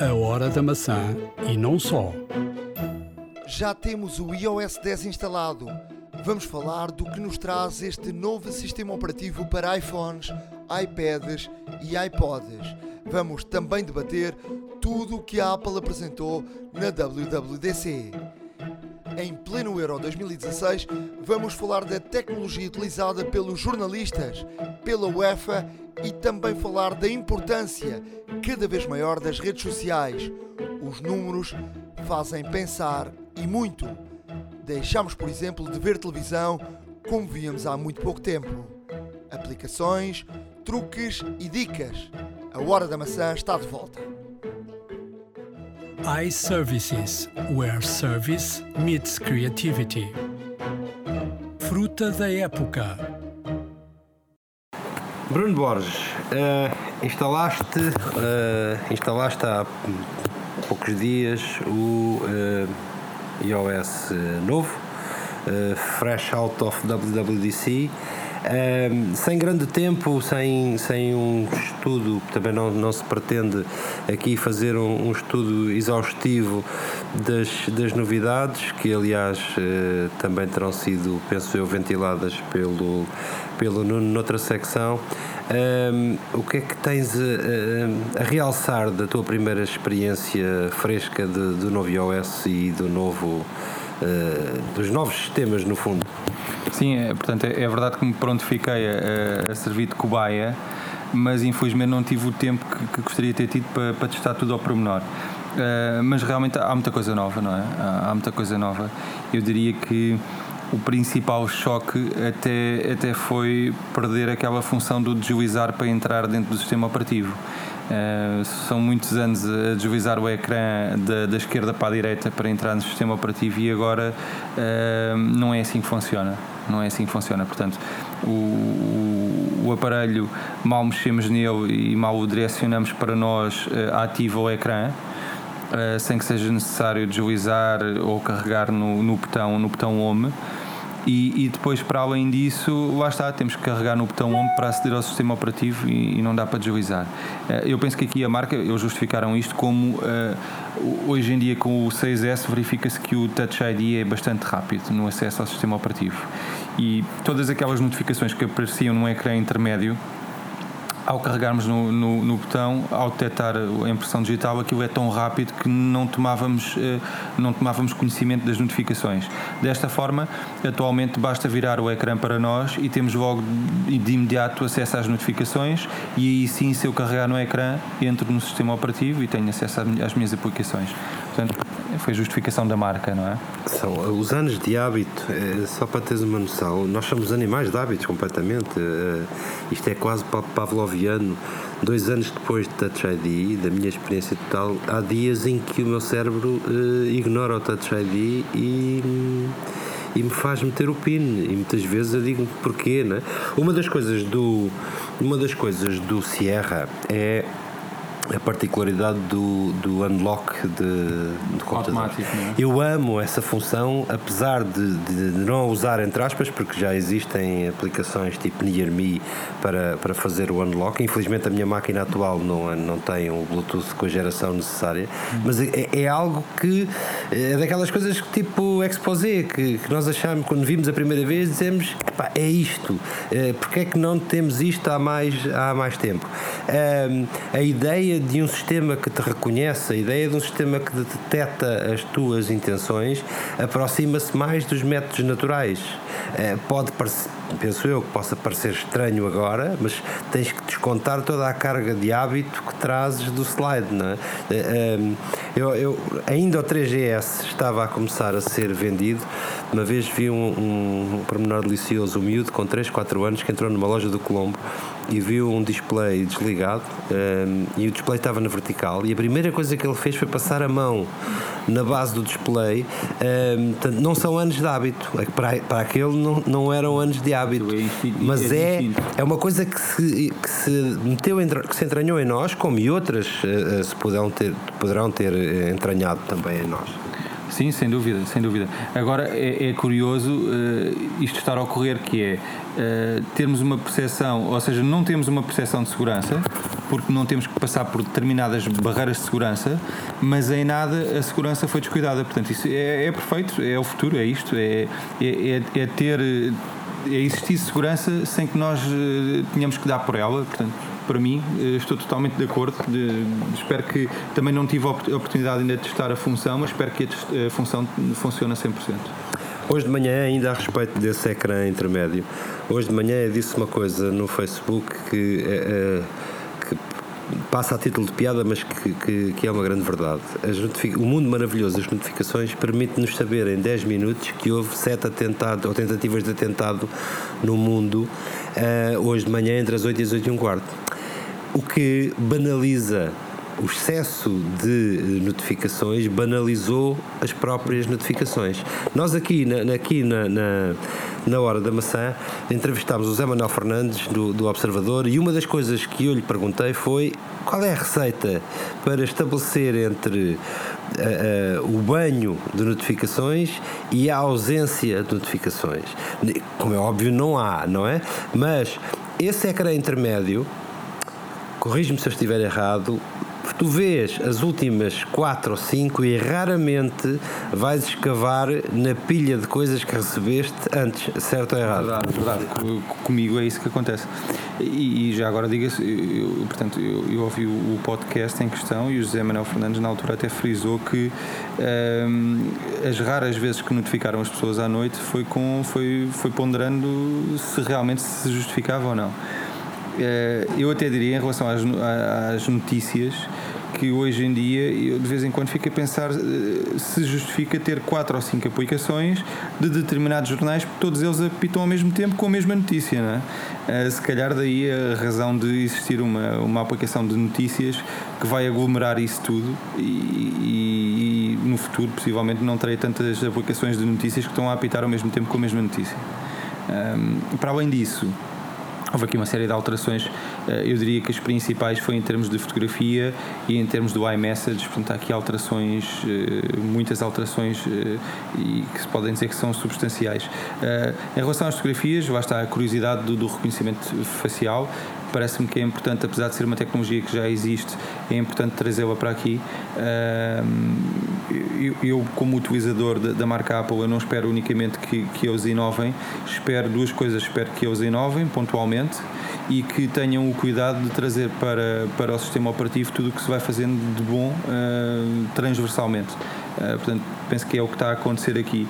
A hora da maçã e não só. Já temos o iOS 10 instalado. Vamos falar do que nos traz este novo sistema operativo para iPhones, iPads e iPods. Vamos também debater tudo o que a Apple apresentou na WWDC. Em pleno Euro 2016, vamos falar da tecnologia utilizada pelos jornalistas, pela UEFA e também falar da importância cada vez maior das redes sociais. Os números fazem pensar e muito. Deixamos, por exemplo, de ver televisão como víamos há muito pouco tempo. Aplicações, truques e dicas. A Hora da Maçã está de volta iServices, where service meets creativity. Fruta da época. Bruno Borges, uh, instalaste, uh, instalaste há poucos dias o uh, iOS novo, fresh out of WWDC um, sem grande tempo, sem, sem um estudo, também não, não se pretende aqui fazer um, um estudo exaustivo das, das novidades, que aliás uh, também terão sido, penso eu, ventiladas pelo, pelo Nuno noutra secção. Um, o que é que tens a, a, a, realçar da tua primeira experiência fresca do novo iOS e do novo, uh, dos novos sistemas, no fundo? Sim, é, portanto, é, é, verdade que me prontifiquei a, a, servir de cobaia, mas infelizmente não tive o tempo que, que gostaria de ter tido para, para testar tudo ao pormenor. Uh, mas realmente há muita coisa nova, não é? Há, há, muita coisa nova. Eu diria que o principal choque até, até foi perder aquela função do deslizar para entrar dentro do sistema operativo. Uh, são muitos anos a deslizar o ecrã da, da, esquerda para a direita para entrar no sistema operativo e agora uh, não é assim que funciona. Não é assim que funciona. Portanto, o, o, o aparelho, mal mexemos nele e mal o direcionamos para nós, uh, ativa o ecrã. sem que seja necessário deslizar ou carregar no, no botão no botão home e, e, depois, para além disso, lá está, temos que carregar no botão home para aceder ao sistema operativo e, e não dá para deslizar. Eh, eu penso que aqui a marca, eles justificaram isto como uh, hoje em dia com o 6S verifica-se que o Touch ID é bastante rápido no acesso ao sistema operativo. E todas aquelas notificações que apareciam num ecrã intermédio ao carregarmos no, no, no, botão, ao detectar a impressão digital, aquilo é tão rápido que não tomávamos, eh, não tomávamos conhecimento das notificações. Desta forma, atualmente basta virar o ecrã para nós e temos logo de imediato acesso às notificações e aí sim, se eu carregar no ecrã, entro no sistema operativo e tenho acesso às minhas aplicações. Portanto, foi justificação da marca, não é? São os anos de hábito, é, só para teres uma noção, nós somos animais de hábitos completamente. É, isto é quase pavloviano. Dois anos depois de Touch ID, da minha experiência total, há dias em que o meu cérebro ignora o Touch ID e e me faz meter o pin e muitas vezes eu digo porquê, né? Uma das coisas do uma das coisas do Sierra é a particularidade do, do unlock de, de computador. É? Eu amo essa função, apesar de, de, não usar entre aspas, porque já existem aplicações tipo Near Me para, para fazer o unlock. Infelizmente a minha máquina atual não, não tem o Bluetooth com a geração necessária, hum. mas é, é, algo que é daquelas coisas que tipo Exposé, que, que nós achamos quando vimos a primeira vez, dizemos é isto, é, porque é que não temos isto há mais, há mais tempo? a ideia de um sistema que te reconhece, a ideia de um sistema que detecta as tuas intenções, aproxima-se mais dos métodos naturais. Eh, pode parecer penso eu, que possa parecer estranho agora, mas tens que descontar toda a carga de hábito que trazes do slide, não é? Eh, ehm, eu, eu, ainda o 3GS estava a começar a ser vendido, uma vez vi um, um pormenor delicioso, um miúdo com 3, 4 anos que entrou numa loja do Colombo e viu um display desligado um, ehm, e o display estava na vertical e a primeira coisa que ele fez foi passar a mão na base do display um, ehm, portanto, não são anos de hábito é para, para aquele não, não eram anos de hábito mas é, é uma coisa que se, que se meteu que se entranhou em nós como e outras uh, se poderão ter, poderão ter eh, entranhado também em nós Sim, sem dúvida, sem dúvida. Agora é, é curioso uh, isto estar a ocorrer, que é uh, termos uma percepção, ou seja, não temos uma percepção de segurança, porque não temos que passar por determinadas barreiras de segurança, mas em nada a segurança foi descuidada. Portanto, isso é, é perfeito, é o futuro, é isto, é, é, é, é ter. É existir segurança sem que nós eh, tenhamos que dar por ela. Portanto, para mim, eh, estou totalmente de acordo. De, espero que também não tive a oportunidade ainda de testar a função, mas espero que a função funcione a 100%. Hoje de manhã, ainda a respeito desse ecrã intermédio, hoje de manhã eu disse uma coisa no Facebook que, é, que passa a título de piada, mas que, que, que é uma grande verdade. o mundo maravilhoso das notificações permite-nos saber em 10 minutos que houve sete atentados ou tentativas de atentado no mundo uh, hoje de manhã entre as 8 e as 8 e um quarto. O que banaliza o excesso de notificações banalizou as próprias notificações. Nós aqui na, aqui na, na, na Hora da Maçã entrevistámos o Zé Manuel Fernandes do, do Observador e uma das coisas que eu lhe perguntei foi qual é a receita para estabelecer entre uh, uh, o banho de notificações e a ausência de notificações. Como é óbvio, não há, não é? Mas esse ecrã intermédio, corrige-me se eu estiver errado, tu vês as últimas quatro ou cinco e raramente vais escavar na pilha de coisas que recebeste antes, certo ou errado? Verdade, verdade. Comigo é isso que acontece. E, e já agora diga-se, eu, portanto, eu, eu, ouvi o podcast em questão e o José Manuel Fernandes na altura até frisou que um, as raras vezes que notificaram as pessoas à noite foi, com, foi, foi ponderando se realmente se justificava ou não. Eh, eu até diria em relação às, às notícias que hoje em dia eu de vez em quando fico a pensar eh, se justifica ter quatro ou cinco aplicações de determinados jornais, porque todos eles apitam ao mesmo tempo com a mesma notícia, não é? Eh, se calhar daí a razão de existir uma, uma aplicação de notícias que vai aglomerar isso tudo e, e, e no futuro possivelmente não terei tantas aplicações de notícias que estão a apitar ao mesmo tempo com a mesma notícia. Um, para além disso, Houve aqui uma série de alterações, eh, eu diria que as principais foi em termos de fotografia e em termos do iMessage, portanto há aqui alterações, eh, muitas alterações eh, e que se podem dizer que são substanciais. Em relação às fotografias, lá está a curiosidade do, do reconhecimento facial, parece-me que é importante, apesar de ser uma tecnologia que já existe, é importante trazê-la para aqui. Eu, como utilizador da marca Apple, eu não espero unicamente que, que eles inovem, espero duas coisas. Espero que eles inovem pontualmente e que tenham o cuidado de trazer para, para o sistema operativo tudo o que se vai fazendo de bom transversalmente. Uh, portanto, penso que é o que está a acontecer aqui.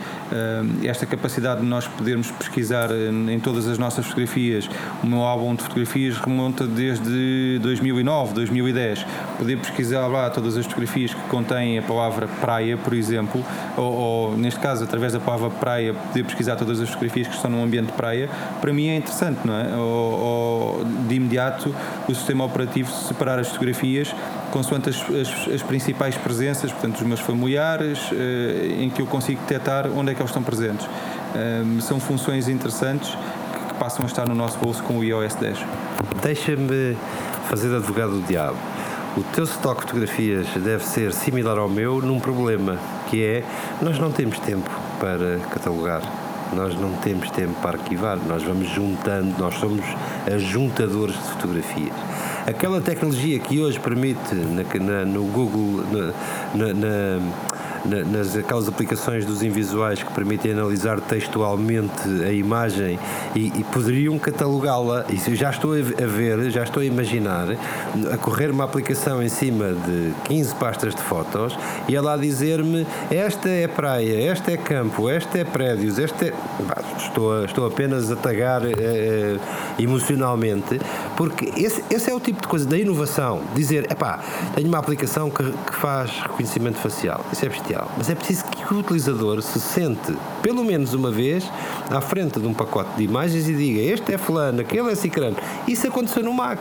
Esta capacidade de nós podermos pesquisar em todas as nossas fotografias, o meu álbum de fotografias remonta desde 2009, 2010. Poder pesquisar lá todas as fotografias que contêm a palavra praia, por exemplo, ou, ou neste caso, através da palavra praia, poder pesquisar todas as fotografias que estão num ambiente de praia, para mim é interessante, não é? Ou, ou de imediato o sistema operativo separar as fotografias consoante as, as, as, principais presenças, portanto, os meus familiares, eh, em que eu consigo detectar onde é que eles estão presentes. Um, são funções interessantes que, passam a estar no nosso bolso com o iOS 10. Deixa-me fazer advogado do diabo. O teu estoque de fotografias deve ser similar ao meu num problema, que é nós não temos tempo para catalogar nós não temos tempo para arquivar, nós vamos juntando, nós somos ajuntadores de fotografias. Aquela tecnologia que hoje permite na, na, no Google, na, na nas aquelas aplicações dos invisuais que permitem analisar textualmente a imagem e, e poderiam catalogá-la. Isso já estou a ver, já estou a imaginar a correr uma aplicação em cima de 15 pastas de fotos e ela a dizer-me esta é praia, esta é campo, esta é prédios, esta é. Estou, estou apenas a tagar eh, emocionalmente, porque esse, esse é o tipo de coisa da inovação. Dizer, epá, tenho uma aplicação que, que faz reconhecimento facial. Isso é. Mas é preciso que o utilizador se sente, pelo menos uma vez, à frente de um pacote de imagens e diga: Este é Fulano, aquele é Cicrano. Isso aconteceu no Mac.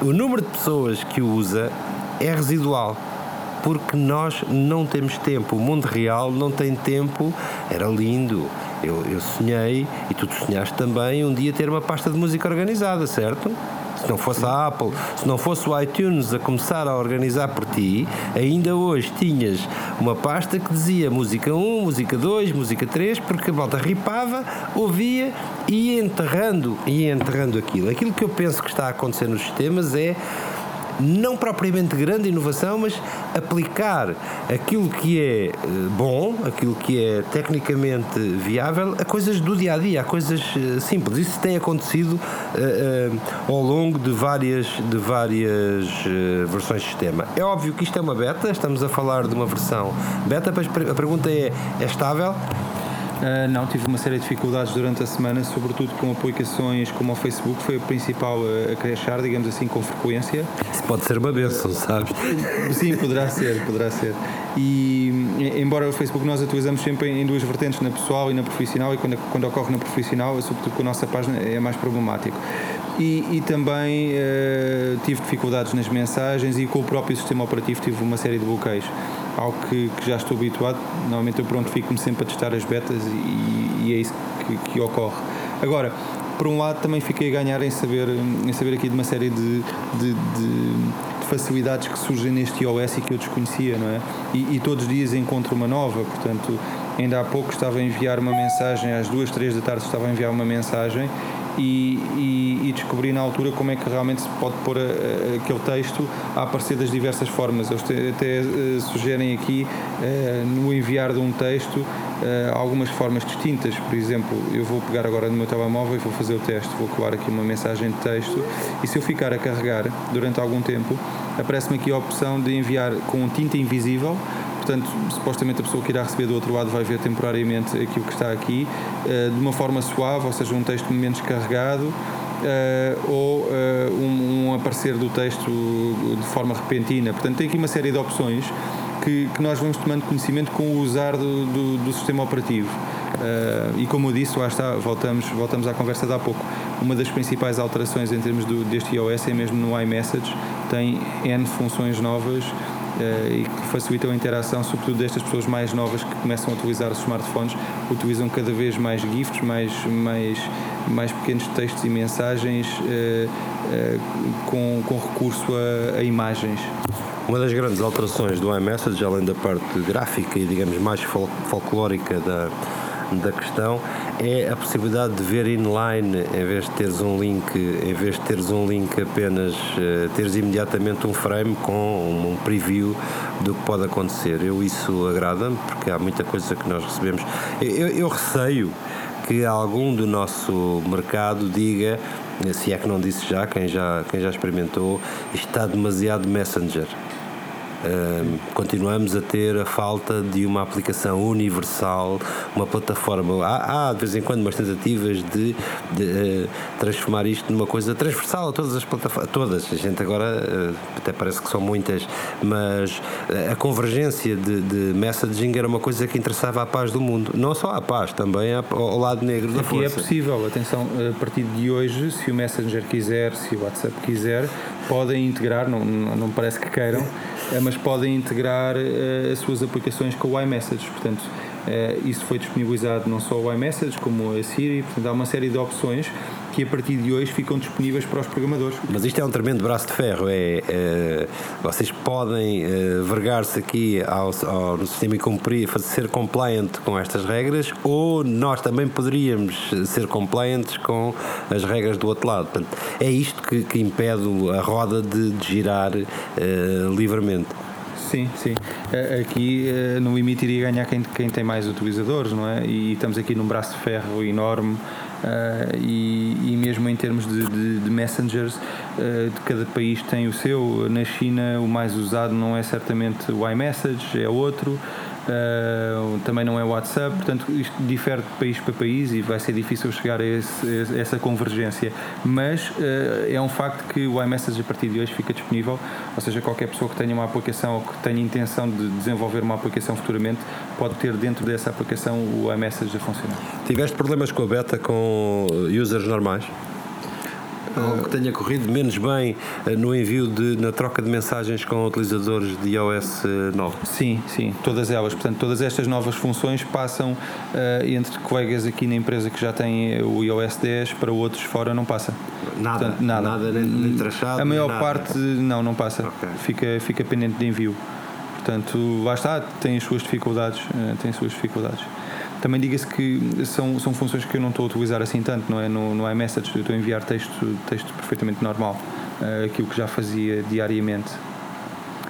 O número de pessoas que o usa é residual porque nós não temos tempo. O mundo real não tem tempo. Era lindo. Eu, eu sonhei, e tu sonhaste também, um dia ter uma pasta de música organizada, certo? Se não fosse a Apple, se não fosse o iTunes a começar a organizar por ti, ainda hoje tinhas uma pasta que dizia música 1, música 2, música 3, porque a volta ripava, ouvia e enterrando e enterrando aquilo. Aquilo que eu penso que está a acontecer nos sistemas é não propriamente grande inovação, mas aplicar aquilo que é eh, bom, aquilo que é tecnicamente viável, a coisas do dia a dia, a coisas eh, simples. Isso tem acontecido uh, uh, ao longo de várias, de várias uh, versões de sistema. É óbvio que isto é uma beta, estamos a falar de uma versão beta, mas a pergunta é: é estável? Uh, não, tive uma série de dificuldades durante a semana, sobretudo com aplicações como o Facebook, foi a principal a, a crashar, digamos assim, com frequência. Isso pode ser uma benção, sabes? Sim, poderá ser, poderá ser. E embora o Facebook nós atualizamos sempre em duas vertentes, na pessoal e na profissional, e quando, quando ocorre na profissional, sobretudo com a nossa página, é mais problemático. E, e também uh, tive dificuldades nas mensagens e com o próprio sistema operativo tive uma série de bloqueios algo que, que já estou habituado. Normalmente eu pronto fico-me sempre a testar as betas e, e é isso que, que, ocorre. Agora, por um lado também fiquei a ganhar em saber, em saber aqui de uma série de, de, de facilidades que surgem neste iOS e que eu desconhecia, não é? E, e, todos os dias encontro uma nova, portanto, ainda há pouco estava a enviar uma mensagem, às duas, três da tarde estava a enviar uma mensagem e, e, e, descobri na altura como é que realmente se pode pôr a, a, aquele texto a aparecer das diversas formas. Eles até, até uh, sugerem aqui, uh, no enviar de um texto, uh, algumas formas distintas. Por exemplo, eu vou pegar agora no meu telemóvel e vou fazer o teste, vou colar aqui uma mensagem de texto e se eu ficar a carregar durante algum tempo, aparece-me aqui a opção de enviar com tinta invisível portanto, supostamente a pessoa que irá receber do outro lado vai ver temporariamente aquilo que está aqui, uh, de uma forma suave, ou seja, um texto menos carregado, uh, ou uh, um, um, aparecer do texto de forma repentina. Portanto, tem aqui uma série de opções que, que nós vamos tomando conhecimento com o usar do, do, do sistema operativo. e como eu disse, lá está, voltamos, voltamos à conversa de há pouco. Uma das principais alterações em termos do, deste iOS é mesmo no iMessage, tem N funções novas eh, e que facilitam a interação, sobretudo destas pessoas mais novas que começam a utilizar os smartphones, utilizam cada vez mais GIFs, mais, mais, mais pequenos textos e mensagens eh, eh, com, com recurso a, a imagens. Uma das grandes alterações do iMessage, além da parte gráfica e, digamos, mais fol folclórica da, da questão é a possibilidade de ver inline em vez de teres um link, em vez de teres um link apenas, uh, teres imediatamente um frame com um, um preview do que pode acontecer. Eu isso agrada-me porque há muita coisa que nós recebemos. Eu, eu receio que algum do nosso mercado diga, se é que não disse já, quem já, quem já experimentou, está demasiado messenger continuamos a ter a falta de uma aplicação universal, uma plataforma. Há, há de vez em quando umas tentativas de, de uh, transformar isto numa coisa transversal a todas as plataformas. Todas. A gente agora, uh, até parece que são muitas, mas a convergência de, de, messaging era uma coisa que interessava à paz do mundo. Não só à paz, também ao lado negro da Aqui é força. é possível. Atenção, a partir de hoje, se o Messenger quiser, se o WhatsApp quiser, podem integrar, não, não parece que queiram, eh, mas podem integrar uh, as suas aplicações com o iMessage. Portanto, isso foi disponibilizado não só o iMessage, como a Siri. Portanto, há uma série de opções que a partir de hoje ficam disponíveis para os programadores. Mas isto é um tremendo braço de ferro. É, é vocês podem é, vergar-se aqui ao, ao, no sistema e cumprir, ser compliant com estas regras, ou nós também poderíamos ser compliantes com as regras do outro lado. Portanto, é isto que, que impede a roda de, de girar é, livremente. Sim, sim. Aqui no limite iria ganhar quem, quem tem mais utilizadores, não é? E estamos aqui num braço de ferro enorme Uh, e, e, mesmo em termos de, de, de messengers, uh, de cada país tem o seu. Na China, o mais usado não é certamente o iMessage, é outro. Uh, também não é WhatsApp, portanto isto difere de país para país e vai ser difícil chegar a, esse, a essa convergência. Mas uh, é um facto que o iMessage a partir de hoje fica disponível, ou seja, qualquer pessoa que tenha uma aplicação ou que tenha intenção de desenvolver uma aplicação futuramente pode ter dentro dessa aplicação o iMessage a funcionar. Tiveste problemas com a beta com users normais? Ou que tenha corrido menos bem eh, no envio de, na troca de mensagens com utilizadores de iOS 9? Eh, sim, sim, todas elas. Portanto, todas estas novas funções passam uh, entre colegas aqui na empresa que já têm o iOS 10 para outros fora não passa. Nada, Portanto, nada, nada nem, nem trachado. A maior parte não, não passa. Okay. Fica, fica pendente de envio. Portanto, lá está, tem as suas dificuldades, tem as suas dificuldades. Também diga-se que são, são funções que eu não estou a utilizar assim tanto, não é? No, no iMessage eu estou a enviar texto, texto perfeitamente normal, uh, aquilo que já fazia diariamente.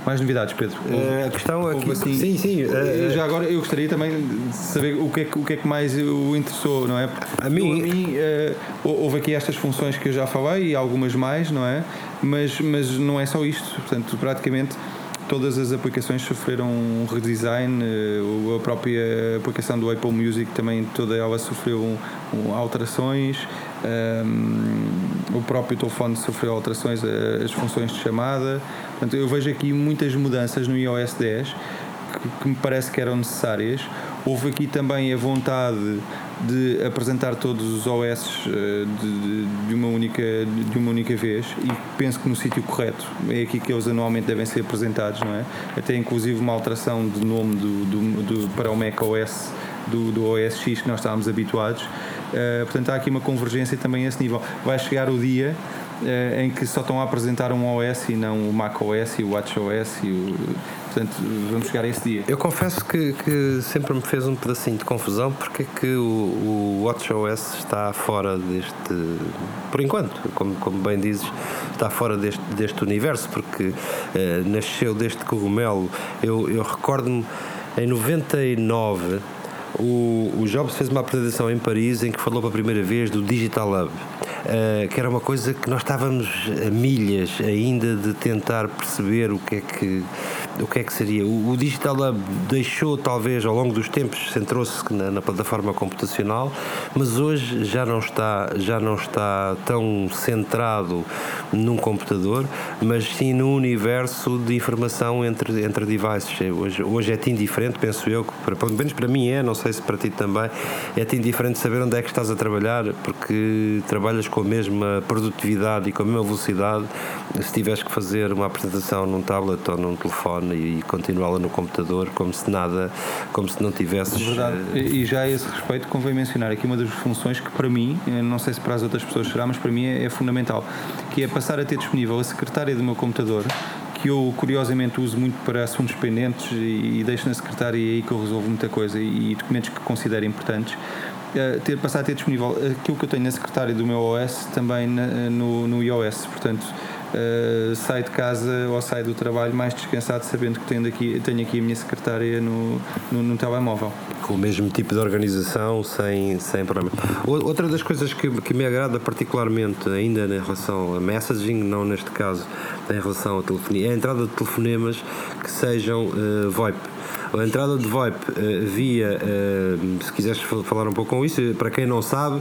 Mais novidades, Pedro? Uh, a questão aqui, assim, sim, sim. Uh, já agora eu gostaria também de saber o que é que, o que, é que mais o interessou, não é? A mim, a mim houve aqui estas funções que eu já falei e algumas mais, não é? Mas, mas não é só isto, portanto, praticamente todas as aplicações sofreram um redesign, eh, a própria aplicação do Apple Music também toda ela sofreu alterações, um, ehm, o próprio telefone sofreu alterações, as funções de chamada. Portanto, eu vejo aqui muitas mudanças no iOS 10 que, que me parece que eram necessárias. Houve aqui também a vontade de apresentar todos os OS eh, de, de, uma única, de uma única vez e penso que no sítio correto é aqui que eles anualmente devem ser apresentados, não é? Até inclusive uma alteração de nome do, do, do para o Mac OS do, do OS X que nós estávamos habituados. Uh, portanto, há aqui uma convergência também a esse nível. Vai chegar o dia uh, em que só estão a apresentar um OS e não o Mac OS e o Watch OS e o, Portanto, vamos chegar a esse dia. Eu confesso que, que sempre me fez um pedacinho de confusão porque é que o, o WatchOS está fora deste. Por enquanto, como, como bem dizes, está fora deste, deste universo, porque eh, nasceu deste cogumelo. Eu, eu recordo-me em 99. O, o Jobs fez uma apresentação em Paris em que falou pela primeira vez do Digital Hub. Uh, que era uma coisa que nós estávamos a milhas ainda de tentar perceber o que é que o que é que seria? O, o Digital Hub deixou, talvez, ao longo dos tempos, centrou-se na, na, plataforma computacional, mas hoje já não está, já não está tão centrado num computador, mas sim no universo de informação entre, entre devices. Hoje, hoje é-te indiferente, penso eu, que pelo menos para mim é, não sei se para ti também, é-te indiferente saber onde é que estás a trabalhar, porque trabalhas com a mesma produtividade e com a mesma velocidade se tiveres que fazer uma apresentação num tablet ou num telefone e continuá-la no computador como se nada, como se não tivesses. Verdade. Eh, e já a esse respeito convém mencionar aqui uma das funções que para mim, eh, não sei se para as outras pessoas será, mas para mim é, é fundamental, que é passar a ter disponível a secretária do meu computador que eu curiosamente uso muito para assuntos pendentes e, e deixo na secretária e é aí que eu resolvo muita coisa e, e documentos que considero importantes. Uh, ter, passar a ter disponível aquilo que eu tenho na secretária do meu OS também na, no, no iOS. Portanto, uh, sai de casa ou sai do trabalho mais descansado, sabendo que tenho aqui, tenho aqui a minha secretária no, no, no telemóvel. Com o mesmo tipo de organização, sem, sem problema. Outra das coisas que, que me agrada particularmente, ainda em relação a messaging, não neste caso em relação à telefonia, é a entrada de telefonemas que sejam uh, VoIP a entrada de VoIP uh, via, uh, se quiseres falar um pouco com isso, para quem não sabe,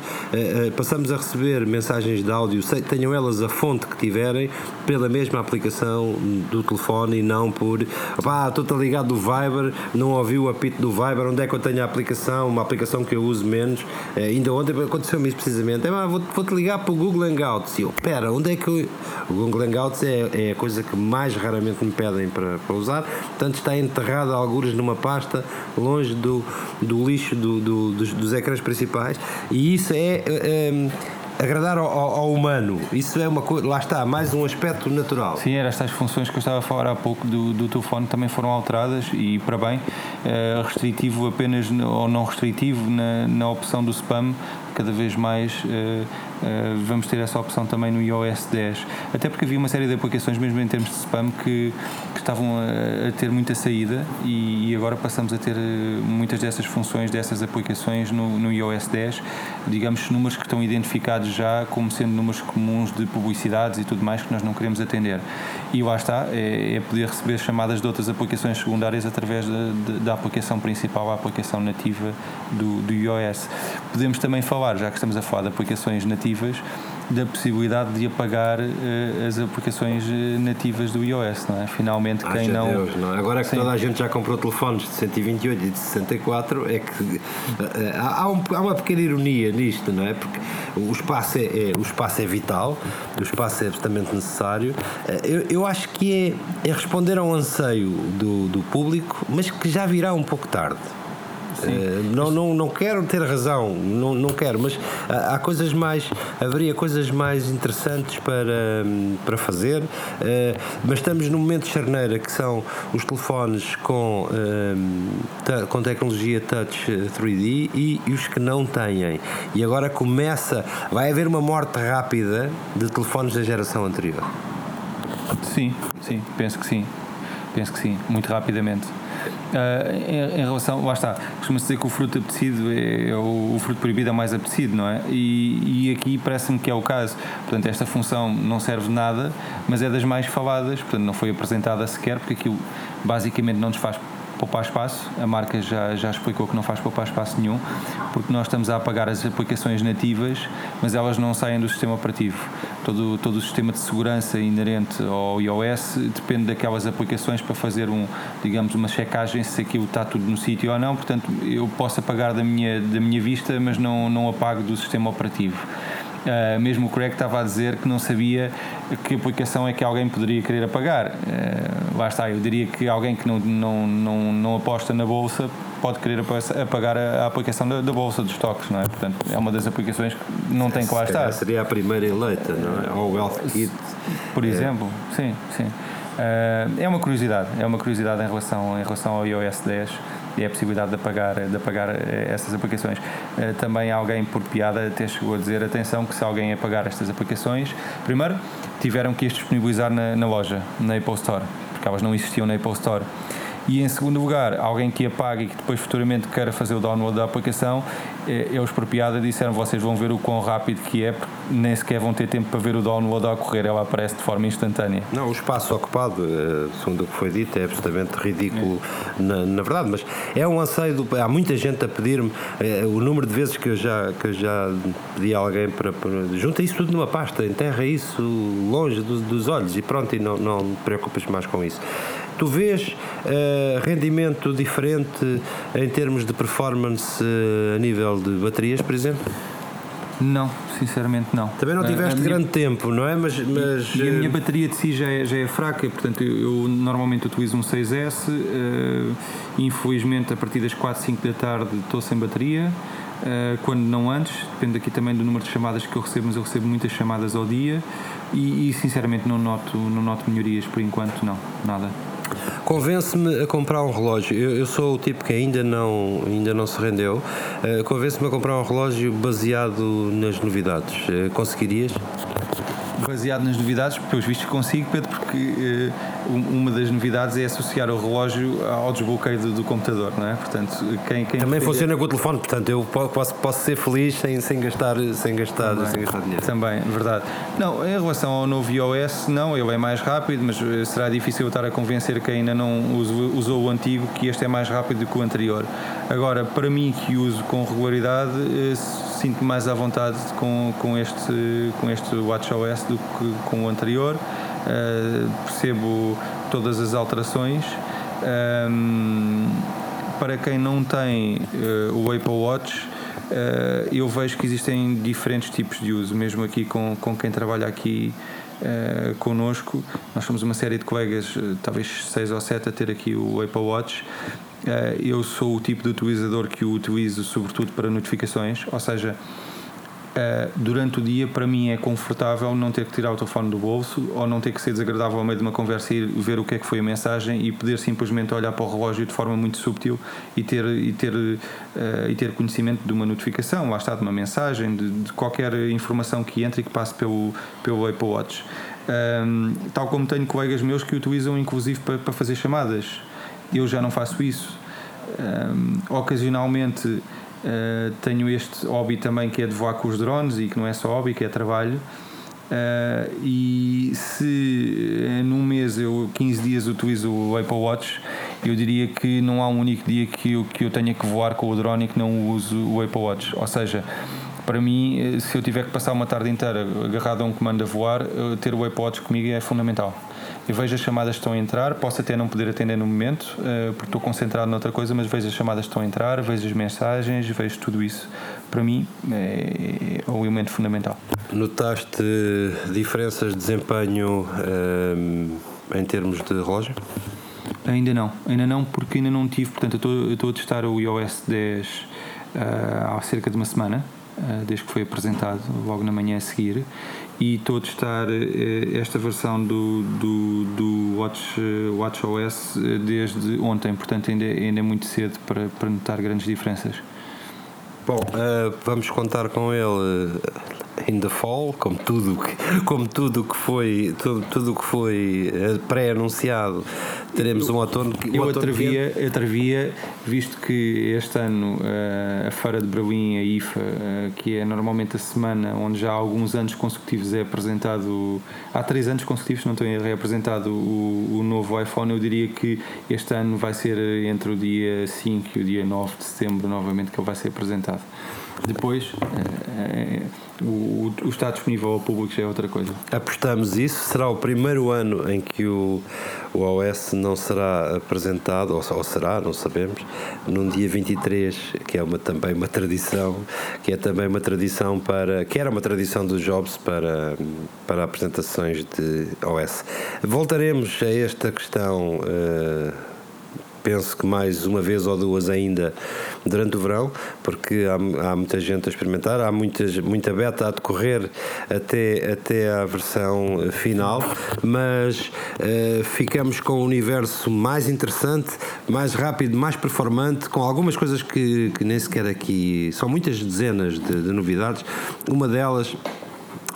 passamos a receber mensagens de áudio, tenham elas a fonte que tiverem, pela mesma aplicação do telefone e não por pá, estou-te ligado do Viber, não ouvi o apito do Viber, onde é que eu tenho a aplicação, uma aplicação que eu uso menos. ainda ontem aconteceu-me isso precisamente. É, vou-te vou ligar para o Google Hangouts. E eu, pera, onde é que eu. O Google Hangouts é, é a coisa que mais raramente me pedem para, para usar, portanto está enterrado alguns numa pasta, longe do, do lixo do, do, dos, dos ecrãs principais, e isso é. é agradar ao, ao, humano. Isso é uma coisa, lá está, mais um aspecto natural. Sim, eram estas funções que eu estava a falar há pouco do, do telefone também foram alteradas e para bem, é, restritivo apenas ou não restritivo na, na opção do spam, cada vez mais é, eh, vamos ter essa opção também no iOS 10. Até porque havia uma série de aplicações, mesmo em termos de spam, que, que estavam a, a, ter muita saída e, e, agora passamos a ter eh, muitas dessas funções, dessas aplicações no, no iOS 10, digamos, números que estão identificados já como sendo números comuns de publicidades e tudo mais que nós não queremos atender. E lá está, é, é poder receber chamadas de outras aplicações secundárias através da, da aplicação principal, a aplicação nativa do, do iOS. Podemos também falar, já que estamos a falar de aplicações nativas da possibilidade de apagar uh, as aplicações eh, nativas do iOS, não é? Finalmente quem não... Deus, não é? Agora que Sim. toda a gente já comprou telefones de 128 e de 64 é que uh, há, um, há, uma pequena ironia nisto, não é? Porque o espaço é, é, o espaço é vital, o espaço é absolutamente necessário. Uh, eu, eu acho que é, é responder ao anseio do, do público, mas que já virá um pouco tarde. Uh, não, não, não quero ter razão, não, não quero, mas há, há coisas mais, haveria coisas mais interessantes para, para fazer, uh, mas estamos no momento de charneira que são os telefones com, uh, com tecnologia touch 3D e, e os que não têm. E agora começa, vai haver uma morte rápida de telefones da geração anterior. Sim, sim, penso que sim. Penso que sim, muito rapidamente. Uh, em, em, relação, lá está, costuma-se dizer que o fruto apetecido é, é o, o, fruto proibido é mais apetecido, não é? E, e aqui parece-me que é o caso. Portanto, esta função não serve nada, mas é das mais faladas, portanto, não foi apresentada sequer, porque aquilo basicamente não nos faz poupar espaço. A marca já, já explicou que não faz poupar espaço nenhum, porque nós estamos a apagar as aplicações nativas, mas elas não saem do sistema operativo. Todo, todo o sistema de segurança inerente ao iOS depende daquelas aplicações para fazer um, digamos, uma checagem se aquilo está tudo no sítio ou não. Portanto, eu posso apagar da minha, da minha vista, mas não, não apago do sistema operativo. Uh, mesmo o Craig estava a dizer que não sabia que aplicação é que alguém poderia querer apagar. Uh, lá está, eu diria que alguém que não, não, não, não aposta na bolsa pode querer apagar a, a aplicação da, da, bolsa dos estoques, não é? Portanto, é uma das aplicações que não tem que lá estar. Seria a primeira eleita, não é? Ou o Wealth Kit. Por é. exemplo, sim, sim. Uh, é uma curiosidade, é uma curiosidade em relação, em relação ao iOS 10 e a possibilidade de apagar, de apagar eh, essas aplicações. Eh, também alguém, por piada, até chegou a dizer: atenção, que se alguém apagar estas aplicações, primeiro tiveram que as disponibilizar na, na loja, na Apple Store, porque elas não existiam na Apple Store. E em segundo lugar, alguém que apague e que depois futuramente queira fazer o download da aplicação, é, eles por piada disseram vocês vão ver o quão rápido que é, porque nem sequer vão ter tempo para ver o download a ocorrer, ela aparece de forma instantânea. Não, o espaço ocupado, eh, segundo o que foi dito, é absolutamente ridículo é. Na, na, verdade, mas é um anseio, do, há muita gente a pedir-me, é, o número de vezes que eu já, que eu já pedi a alguém para, para junta isso tudo numa pasta, enterra isso longe dos, dos olhos e pronto, e não, não te preocupes mais com isso. Tu vês uh, rendimento diferente em termos de performance uh, a nível de baterias, por exemplo? Não, sinceramente não. Também não tiveste grande minha... tempo, não é? Mas, mas e, a minha bateria de si já é, já é fraca, portanto eu, eu normalmente utilizo um 6S, uh, infelizmente a partir das 4, 5 da tarde estou sem bateria. Uh, quando não antes, depende aqui também do número de chamadas que eu recebo, mas eu recebo muitas chamadas ao dia e, e sinceramente não noto, não noto melhorias por enquanto, não, nada. Convence-me a comprar um relógio. Eu, eu, sou o tipo que ainda não, ainda não se rendeu. Uh, Convence-me a comprar um relógio baseado nas novidades. Uh, conseguirias? baseado nas novidades, pelos vistos consigo, Pedro, porque uh, uma das novidades é associar o relógio ao desbloqueio do, do computador, não é? Portanto, quem, quem Também funciona com o telefone, portanto, eu posso, posso ser feliz sem, sem, gastar, sem, gastar, Também. sem gastar dinheiro. Também, verdade. Não, em relação ao novo iOS, não, ele é mais rápido, mas eh, será difícil estar a convencer quem ainda não usou, usou o antigo que este é mais rápido do que o anterior. Agora, para mim que uso com regularidade, uh, sinto mais à vontade com, com, este, com este WatchOS do que com o anterior. Uh, percebo todas as alterações. Um, para quem não tem uh, o Apple Watch, uh, eu vejo que existem diferentes tipos de uso, mesmo aqui com, com quem trabalha aqui uh. Nós somos uma série de colegas, talvez seis ou sete, a ter aqui o Apple Watch. eu sou o tipo de utilizador que o utilizo sobretudo para notificações, ou seja, Uh, durante o dia, para mim, é confortável não ter que tirar o telefone do bolso ou não ter que ser desagradável ao meio de uma conversa e ver o que é que foi a mensagem e poder simplesmente olhar para o relógio de forma muito subtil e ter, e ter, uh, e ter conhecimento de uma notificação, lá está, de uma mensagem, de, de qualquer informação que entre e que passe pelo, pelo Apple Watch. Um, tal como tenho colegas meus que utilizam inclusive para, para fazer chamadas. Eu já não faço isso. Um, ocasionalmente Uh, tenho este hobby também que é de voar com os drones e que não é só hobby, que é trabalho. Uh, e se uh, num mês eu 15 dias utilizo o Apple Watch, eu diria que não há um único dia que eu, que eu tenha que voar com o drone e que não uso o Apple Watch. Ou seja, para mim, se eu tiver que passar uma tarde inteira agarrado a um comando a voar, ter o Apple Watch comigo é fundamental eu vejo as chamadas que estão a entrar, posso até não poder atender no momento, uh, porque estou concentrado noutra coisa, mas vejo as chamadas que estão a entrar, vejo as mensagens, vejo tudo isso. Para mim é, é um elemento fundamental. Notaste diferenças de desempenho um, eh, em termos de relógio? Ainda não, ainda não, porque ainda não tive. Portanto, eu estou a testar o iOS 10 uh, há cerca de uma semana, desde que foi apresentado, logo na manhã a seguir, e estou a testar uh, esta versão do, do, do Watch, Watch OS desde ontem, portanto, ainda, ainda é muito cedo para, para notar grandes diferenças. Bom, vamos contar com ele in the fall, como tudo como tudo que foi tudo, tudo que foi eh, pré-anunciado, teremos um outono que eu atrevia, que... atrevia, visto que este ano uh, a feira de Berlim, a IFA, uh, que é normalmente a semana onde já há alguns anos consecutivos é apresentado, há três anos consecutivos não estou é apresentado o, o novo iPhone, eu diria que este ano vai ser entre o dia 5 e o dia 9 de setembro novamente que ele vai ser apresentado. Depois, é, o, o, está disponível ao público já é outra coisa. Apostamos isso. Será o primeiro ano em que o, o OS não será apresentado, ou, ou será, não sabemos, num dia 23, que é uma, também uma tradição, que é também uma tradição para. que era uma tradição dos Jobs para, para apresentações de OS. Voltaremos a esta questão. Uh, penso que mais uma vez ou duas ainda durante o verão, porque há, há muita gente a experimentar, há muitas, muita beta a decorrer até, até à versão final, mas uh, ficamos com um universo mais interessante, mais rápido, mais performante, com algumas coisas que, que nem sequer aqui. São muitas dezenas de, de novidades. Uma delas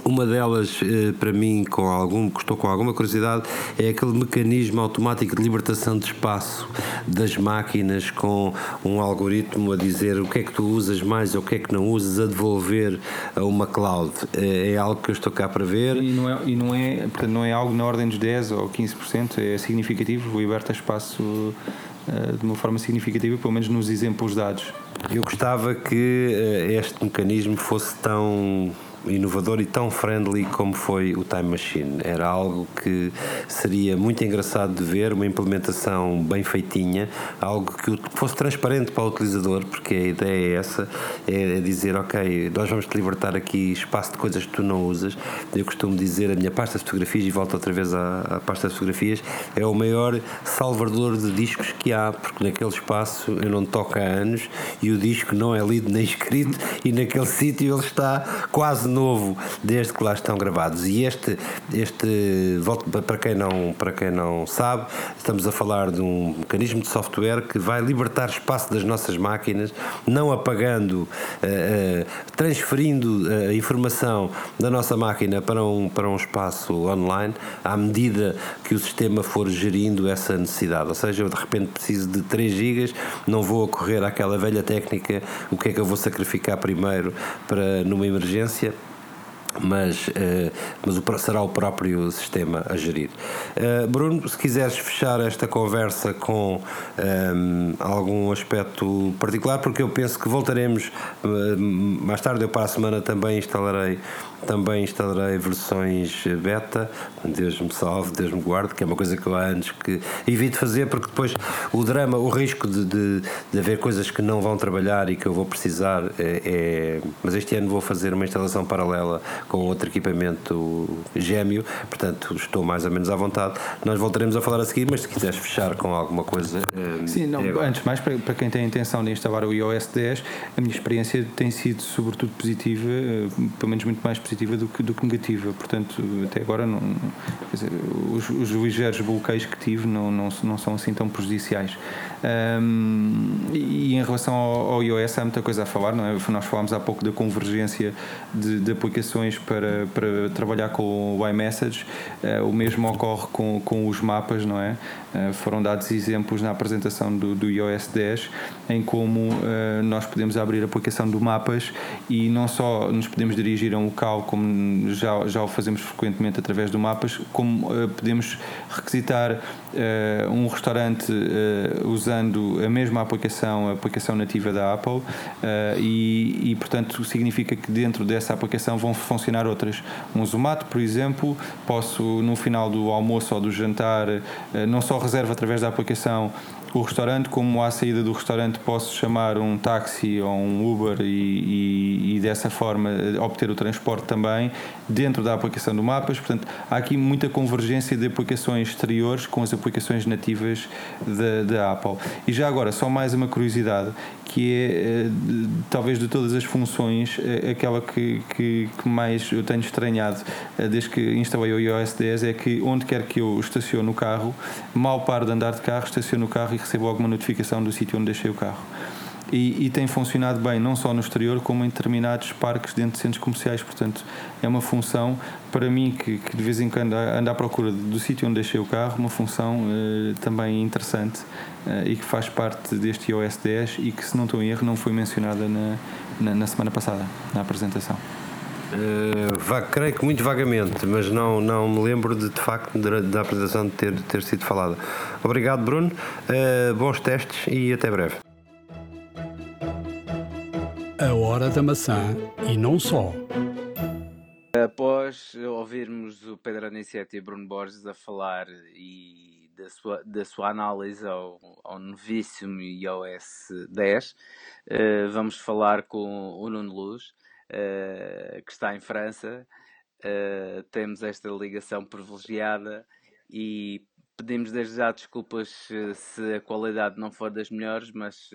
uma delas, eh, para mim, com algum, que estou com alguma curiosidade, é aquele mecanismo automático de libertação de espaço das máquinas com um algoritmo a dizer o que é que tu usas mais ou o que é que não usas, a devolver a uma cloud. É, é algo que eu estou cá para ver. E não é, e não é, portanto, não é algo na ordem dos 10 ou 15%, é significativo, liberta espaço eh, de uma forma significativa, pelo menos nos exemplos dados. Eu gostava que eh, este mecanismo fosse tão inovador e tão friendly como foi o Time Machine. Era algo que seria muito engraçado de ver, uma implementação bem feitinha, algo que fosse transparente para o utilizador, porque a ideia é essa, é dizer, ok, nós vamos te libertar aqui espaço de coisas que tu não usas. Eu costumo dizer, a minha pasta de fotografias, e volto outra vez à, à pasta de fotografias, é o maior salvador de discos que há, porque naquele espaço eu não toco há anos e o disco não é lido nem escrito e naquele sítio ele está quase novo desde que lá estão gravados. E este, este para quem não para quem não sabe, estamos a falar de um mecanismo de software que vai libertar espaço das nossas máquinas, não apagando, uh, uh, transferindo a informação da nossa máquina para um para um espaço online à medida que o sistema for gerindo essa necessidade. Ou seja, eu de repente preciso de 3 GB, não vou ocorrer àquela velha técnica, o que é que eu vou sacrificar primeiro para numa emergência mas, uh, mas o, será o próprio sistema a gerir. Uh, Bruno, se quiseres fechar esta conversa com um, eh, algum aspecto particular, porque eu penso que voltaremos mais tarde, eu para a semana também instalarei também instalarei versões beta, Deus me salve, Deus me guarde, que é uma coisa que eu há anos que evito fazer, porque depois o drama, o risco de, de, de haver coisas que não vão trabalhar e que eu vou precisar é, é, Mas este ano vou fazer uma instalação paralela com outro equipamento gêmeo, portanto estou mais ou menos à vontade. Nós voltaremos a falar a seguir, mas se quiseres fechar com alguma coisa. Eh, Sim, não, é antes mais, para, para quem tem a intenção de instalar o iOS 10, a minha experiência tem sido sobretudo positiva, eh, pelo menos muito mais positiva positiva do que, do que negativa. Portanto, até agora, não, dizer, os, os ligeiros bloqueios que tive não, não, não são assim tão prejudiciais. Um, e em relação ao, ao, iOS, há muita coisa a falar, não é? Nós falámos há pouco da convergência de, de aplicações para, para trabalhar com o iMessage, uh, o mesmo ocorre com, com os mapas, não é? Uh, foram dados exemplos na apresentação do, do iOS 10 em como uh, nós podemos abrir a aplicação do Mapas e não só nos podemos dirigir a um local como já, já o fazemos frequentemente através do Mapas, como podemos requisitar um restaurante usando usando a mesma aplicação, a aplicação nativa da Apple, uh, e, e, portanto significa que dentro dessa aplicação vão funcionar outras. Um Zomato, por exemplo, posso no final do almoço ou do jantar, uh, não só reserva através da aplicação o restaurante, como à saída do restaurante posso chamar um táxi ou um Uber e, e, e, dessa forma obter o transporte também dentro da aplicação do Mapas. Portanto, há aqui muita convergência de aplicações exteriores com as, aplicações nativas da Apple. E já agora, só mais uma curiosidade, que é, talvez de todas as funções, aquela que, que, que mais eu tenho estranhado desde que instalei o iOS 10 é que onde quer que eu estacione o carro, mal paro de andar de carro, estaciono o carro e recebo alguma notificação do sítio onde deixei o carro e, e, tem funcionado bem não só no exterior como em determinados parques dentro de centros comerciais. Portanto, é uma função para mim que, que de vez em quando ando à procura do sítio onde deixei o carro, uma função uh, também interessante uh, e que faz parte deste iOS 10 e que, se não estou em erro, não foi mencionada na, na, na semana passada, na apresentação. Uh, creio que muito vagamente, mas não, não me lembro de, de facto da apresentação de ter, ter sido falada. Obrigado, Bruno. Uh, bons testes e até breve. Hora da Maçã e não só. Após ouvirmos o Pedro Aniceto e Bruno Borges a falar e da sua, da sua análise ao, ao novíssimo iOS 10, uh, vamos falar com o Nuno Luz, uh, que está em França. Uh, temos esta ligação privilegiada e pedimos desde já desculpas se a qualidade não for das melhores, mas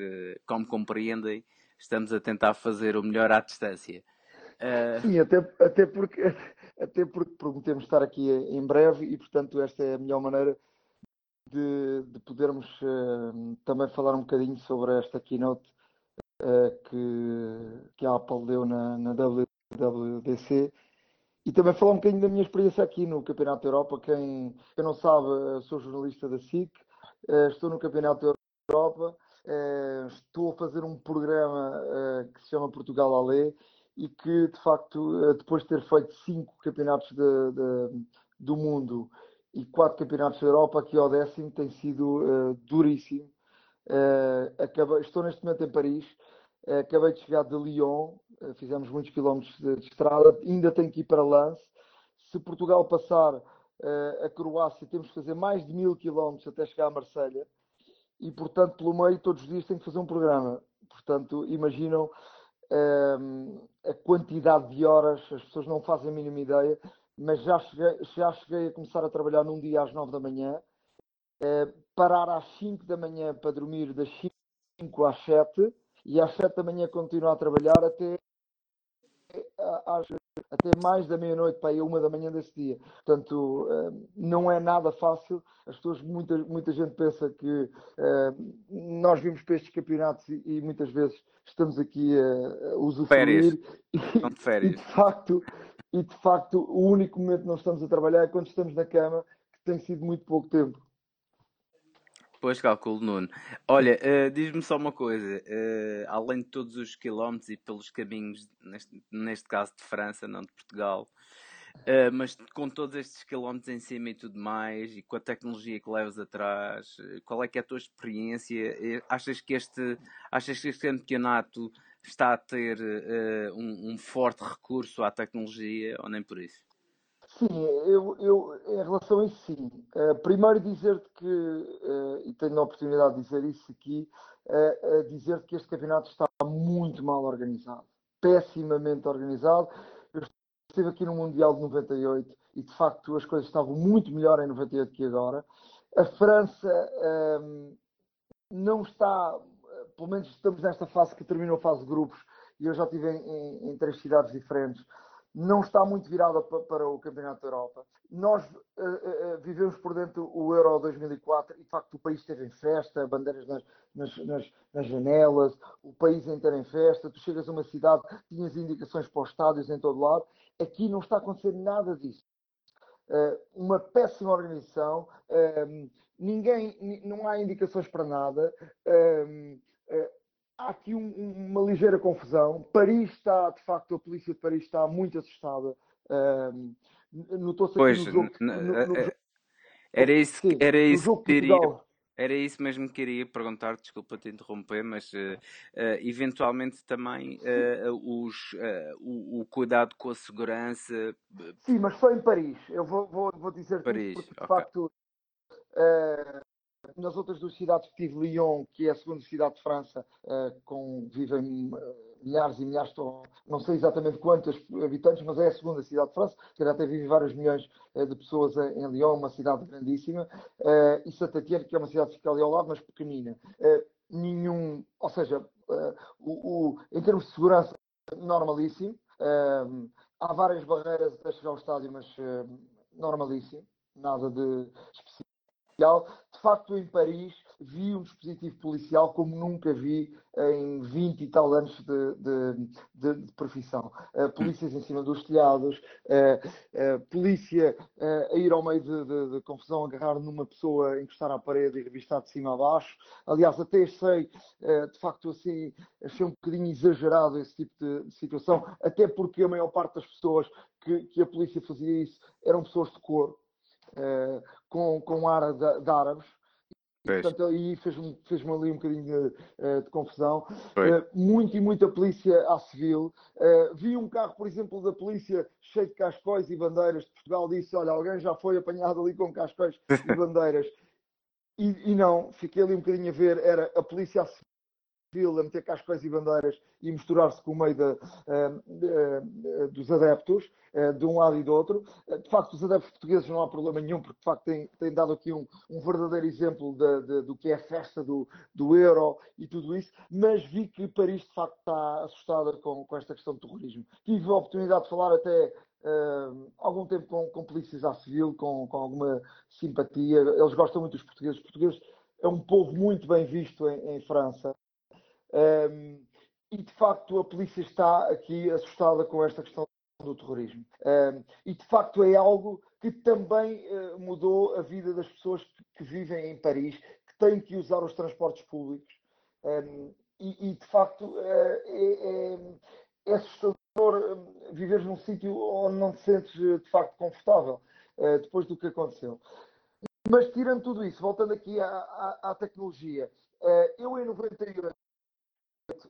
como compreendem, estamos a tentar fazer o melhor à distância. Uh... Sim, até, até, porque, até porque prometemos estar aqui em breve e, portanto, esta é a melhor maneira de, de podermos uh, também falar um bocadinho sobre esta keynote uh, que, que a Apple deu na, na WWDC e também falar um bocadinho da minha experiência aqui no Campeonato da Europa. Quem, quem não sabe, sou jornalista da SIC, estou no Campeonato da Europa Uh, estou a fazer um programa uh, que se chama Portugal Alê e que, de facto, uh, depois de ter feito cinco campeonatos de, de, do mundo e quatro campeonatos da Europa, aqui ao décimo tem sido duríssimo. Acabei, estou neste momento em Paris, acabei de chegar de Lyon, fizemos muitos quilómetros de, de, estrada, ainda tenho que ir para Lance. Se Portugal passar a Croácia, temos que fazer mais de mil quilómetros até chegar a Marselha e, portanto, pelo meio, todos os dias tenho que fazer um programa. Portanto, imaginam ehm, a quantidade de horas, as pessoas não fazem a mínima ideia, mas já cheguei, já cheguei a começar a trabalhar num dia às 9 da manhã, uh, parar às 5 da manhã para dormir das 5 às 7 e às 7 da manhã continuar a trabalhar até às, até mais da meia-noite para aí uma da manhã desse dia. Portanto, eh, não é nada fácil. As pessoas, muita, muita gente pensa que eh, nós vimos para estes campeonatos e, e muitas vezes estamos aqui a usufruir. E, de férias. E de facto, e de facto, o único momento que nós estamos a trabalhar é quando estamos na cama, que tem sido muito pouco tempo. Pois calculo, Nuno. Olha, uh, diz-me só uma coisa: uh, além de todos os quilómetros e pelos caminhos, neste, neste caso de França, não de Portugal, uh, mas com todos estes quilómetros em cima e tudo mais, e com a tecnologia que levas atrás, qual é que é a tua experiência? Achas que este, achas que este campeonato está a ter um, um forte recurso à tecnologia ou nem por isso? Sim, eu, eu, em relação a isso, sim. Uh, primeiro dizer-te que, uh, e tenho a oportunidade de dizer isso aqui, uh, dizer-te que este campeonato está muito mal organizado, pessimamente organizado. Eu estive aqui no Mundial de 98 e, de facto, as coisas estavam muito melhor em 98 que agora. A França um, não está, pelo menos estamos nesta fase que terminou a fase de grupos, e eu já estive em, em, em três cidades diferentes não está muito virada para o Campeonato da Europa. Nós uh, uh, vivemos por dentro o Euro 2004 e, de facto, o país esteve em festa, bandeiras nas, nas, nas, nas, janelas, o país inteiro em festa. Tu chegas a uma cidade, tinhas indicações para os estádios em todo lado. Aqui não está a acontecer nada disso. Uh, uma péssima organização, ninguém, não há indicações para nada há aqui um, uma ligeira confusão. Paris está, de facto, a polícia de Paris está muito assustada. Um, Notou-se aqui no jogo. No, no, é, era isso, sim, era isso que queria. Era isso mesmo que queria perguntar, desculpa te interromper, mas uh, uh, eventualmente também uh, os, o, o, cuidado com a segurança. Sim, mas foi em Paris. Eu vou, vou, vou dizer Paris, porque de okay. facto nas outras duas cidades que tive, Lyon, que é a segunda cidade de França, com, vivem milhares e milhares, não sei exatamente quantos habitantes, mas é a segunda cidade de França, que até vive vários milhões de pessoas em Lyon, uma cidade grandíssima, e Saint-Étienne, que é uma cidade que fica ali ao lado, mas pequenina. Nenhum, ou seja, o, o, em termos de segurança, normalíssimo. há várias barreiras até chegar ao estádio, mas normalíssimo, nada de especial. De facto, em Paris, vi um dispositivo policial como nunca vi em 20 e tal anos de, de, de, de profissão. Uh, polícias em cima dos telhados, uh, uh, polícia a ir ao meio de, confusão, agarrar numa pessoa, encostar à parede e revistar de cima a baixo. Aliás, até achei, de facto, assim, achei um bocadinho exagerado esse tipo de, situação, até porque a maior parte das pessoas que, que a polícia fazia isso eram pessoas de cor. Com, com ar de, árabes, Portanto, aí fez-me fez ali um bocadinho de, eh, de confusão. Uh, muito e muita polícia à civil. Uh, vi um carro, por exemplo, da polícia cheio de cascóis e bandeiras de Portugal. Disse: Olha, alguém já foi apanhado ali com cascóis e bandeiras. E, e, não, fiquei ali um bocadinho a ver. Era a polícia à civil a meter cascóis e bandeiras e misturar-se com o meio de, uh, dos adeptos, uh, de um lado e do outro. de facto, os adeptos portugueses não há problema nenhum, porque de facto têm, têm dado aqui um, um verdadeiro exemplo de, de, do que é a festa do, do euro e tudo isso, mas vi que Paris de facto está assustada com, com esta questão do terrorismo. Tive a oportunidade de falar até Uh, algum tempo com, com polícias à civil, com, com alguma simpatia. Eles gostam muito dos portugueses. Os portugueses é um povo muito bem visto em, em França. Um, e de facto a polícia está aqui assustada com esta questão do terrorismo. Um, e de facto é algo que também uh, mudou a vida das pessoas que, que, vivem em Paris, que têm que usar os transportes públicos. Um, e, e, de facto uh, é, é, é, assustador viver num sítio onde não te sentes de facto confortável uh, depois do que aconteceu. Mas tirando tudo isso, voltando aqui à, à, à tecnologia, eu em 98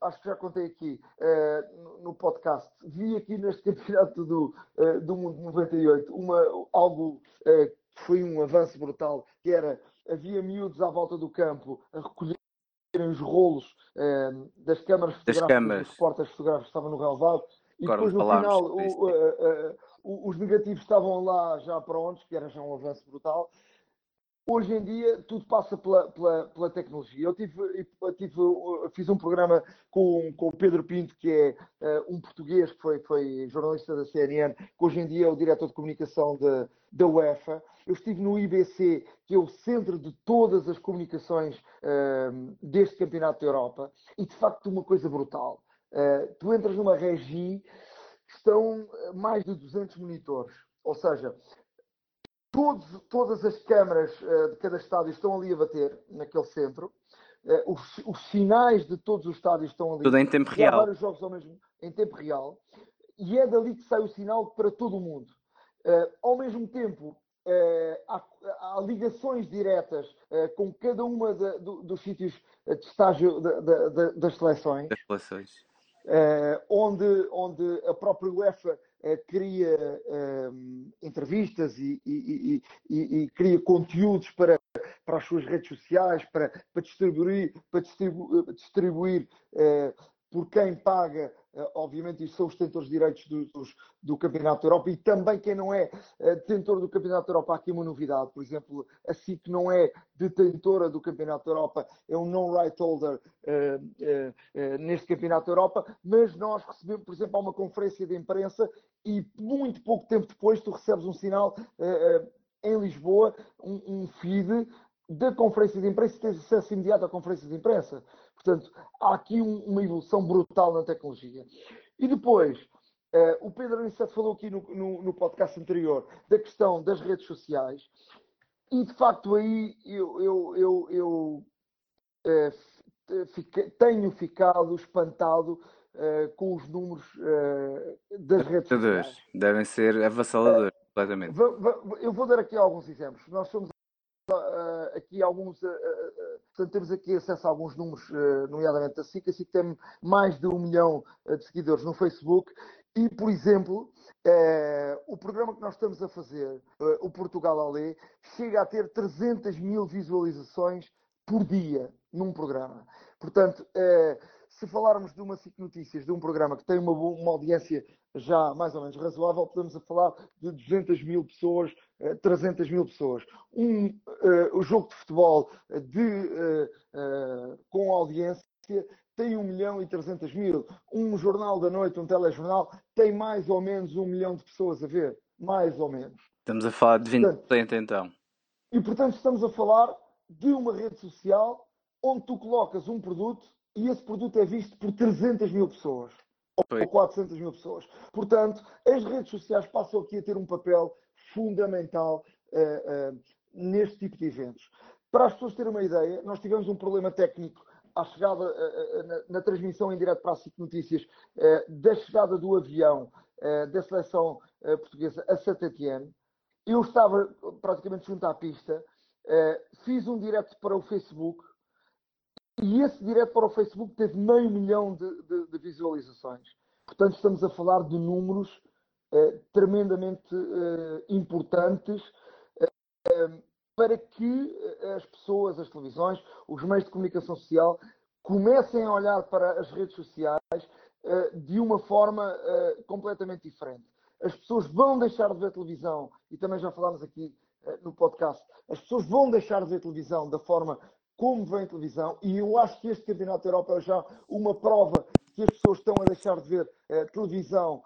acho que já contei aqui uh, no podcast, vi aqui neste campeonato do, uh, do Mundo 98 uma, algo uh, que foi um avanço brutal, que era, havia miúdos à volta do campo a recolherem os rolos das câmaras das fotográficas, dos portas fotográficos estavam no relevado, e depois no final o, os negativos estavam lá já prontos, que era já um avanço brutal, Hoje em dia tudo passa pela, pela, pela tecnologia. Eu, tive, eu tive, fiz um programa com, com o Pedro Pinto, que é uh, um português que foi, foi jornalista da CNN, que hoje em dia é o diretor de comunicação de, da UEFA. Eu estive no IBC, que é o centro de todas as comunicações uh, deste Campeonato da Europa, e de facto uma coisa brutal. Uh, tu entras numa regi, estão mais de 200 monitores. Ou seja, Todos, todas as câmaras uh, de cada estádio estão ali a bater, naquele centro. Uh, os, os, sinais de todos os estádios estão ali. Tudo em tempo real. Há vários jogos ao mesmo em tempo real. E é dali que sai o sinal para todo o mundo. Uh, ao mesmo tempo, há, há, ligações diretas com cada uma de, do, dos sítios de estágio de, de, das seleções. Das seleções. onde, onde a própria UEFA cria um, entrevistas e, e, e, e, cria conteúdos para, para as suas redes sociais, para, para distribuir, para distribuir, distribuir uh, por quem paga, eh, obviamente, isto são os detentores de direitos do, do, do, Campeonato da Europa e também quem não é eh, detentor do Campeonato da Europa. Há aqui uma novidade, por exemplo, a SIC não é detentora do Campeonato da Europa, é um non-right holder uh, uh, uh, neste Campeonato da Europa, mas nós recebemos, por exemplo, uma conferência de imprensa e muito pouco tempo depois tu recebes um sinal em Lisboa, um, um feed da conferência de imprensa e tens acesso imediato à conferência de imprensa. Portanto, há aqui um, uma evolução brutal na tecnologia. E depois, uh, o Pedro Aniceto falou aqui no, no, no, podcast anterior da questão das redes sociais, e de facto aí eu, eu, eu, eu uh, fique, tenho ficado espantado uh, com os números das redes sociais. Devem ser avassaladores, completamente. Eu vou dar aqui alguns exemplos. Nós somos aqui alguns, uh, uh, portanto, temos aqui acesso a alguns números, nomeadamente da SIC. A SIC tem mais de um milhão de seguidores no Facebook E, por exemplo, eh, o programa que nós estamos a fazer, eh, o Portugal Alê, chega a ter 300 mil visualizações por dia num programa. Portanto, eh, se falarmos de uma SIC Notícias, de um programa que tem uma, uma audiência já mais ou menos razoável, podemos falar de 200 mil pessoas, 300 mil pessoas. Um uh, jogo de futebol de, uh, uh, com audiência tem 1 milhão e 300 mil. Um jornal da noite, um telejornal, tem mais ou menos 1 milhão de pessoas a ver. Mais ou menos. Estamos a falar de 20% portanto, então. E portanto estamos a falar de uma rede social onde tu colocas um produto e esse produto é visto por 300 mil pessoas. Ou 400 mil pessoas. Portanto, as redes sociais passam aqui a ter um papel fundamental uh, uh, neste tipo de eventos. Para as pessoas terem uma ideia, nós tivemos um problema técnico à chegada, eh, na, na, transmissão em direto para a SIC Notícias, da chegada do avião da seleção portuguesa a Saint-Étienne. Eu estava praticamente junto à pista, fiz um direto para o Facebook e esse direto para o Facebook teve meio milhão de, de, de visualizações. Portanto, estamos a falar de números tremendamente importantes para que eh, as pessoas, as televisões, os meios de comunicação social comecem a olhar para as redes sociais de uma forma completamente diferente. As pessoas vão deixar de ver televisão, e também já falámos aqui no podcast, as pessoas vão deixar de ver televisão da forma como vem televisão, e eu acho que este Campeonato da Europa é já uma prova que as pessoas estão a deixar de ver televisão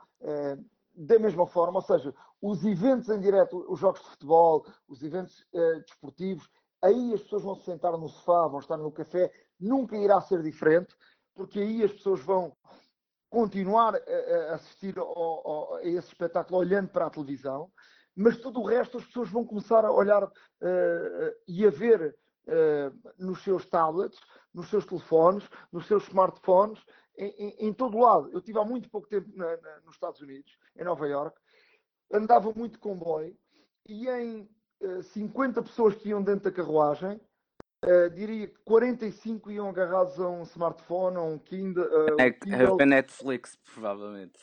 da mesma forma, ou seja, os eventos em direto, os jogos de futebol, os eventos uh, desportivos, aí as pessoas vão se sentar no sofá, vão estar no café, nunca irá ser diferente, porque aí as pessoas vão continuar a, assistir ao, ao, a esse espetáculo olhando para a televisão, mas tudo o resto as pessoas vão começar a olhar uh, e a ver uh, nos seus tablets, nos seus telefones, nos seus smartphones, em, em, todo lado. Eu estive há muito pouco tempo na, na, nos Estados Unidos, em Nova York, andava muito comboio e em uh, eh, 50 pessoas que iam dentro da carruagem, uh, diria que 45 iam agarrados a um smartphone, a um Kindle. Uh, é, Kindle. É Netflix, provavelmente.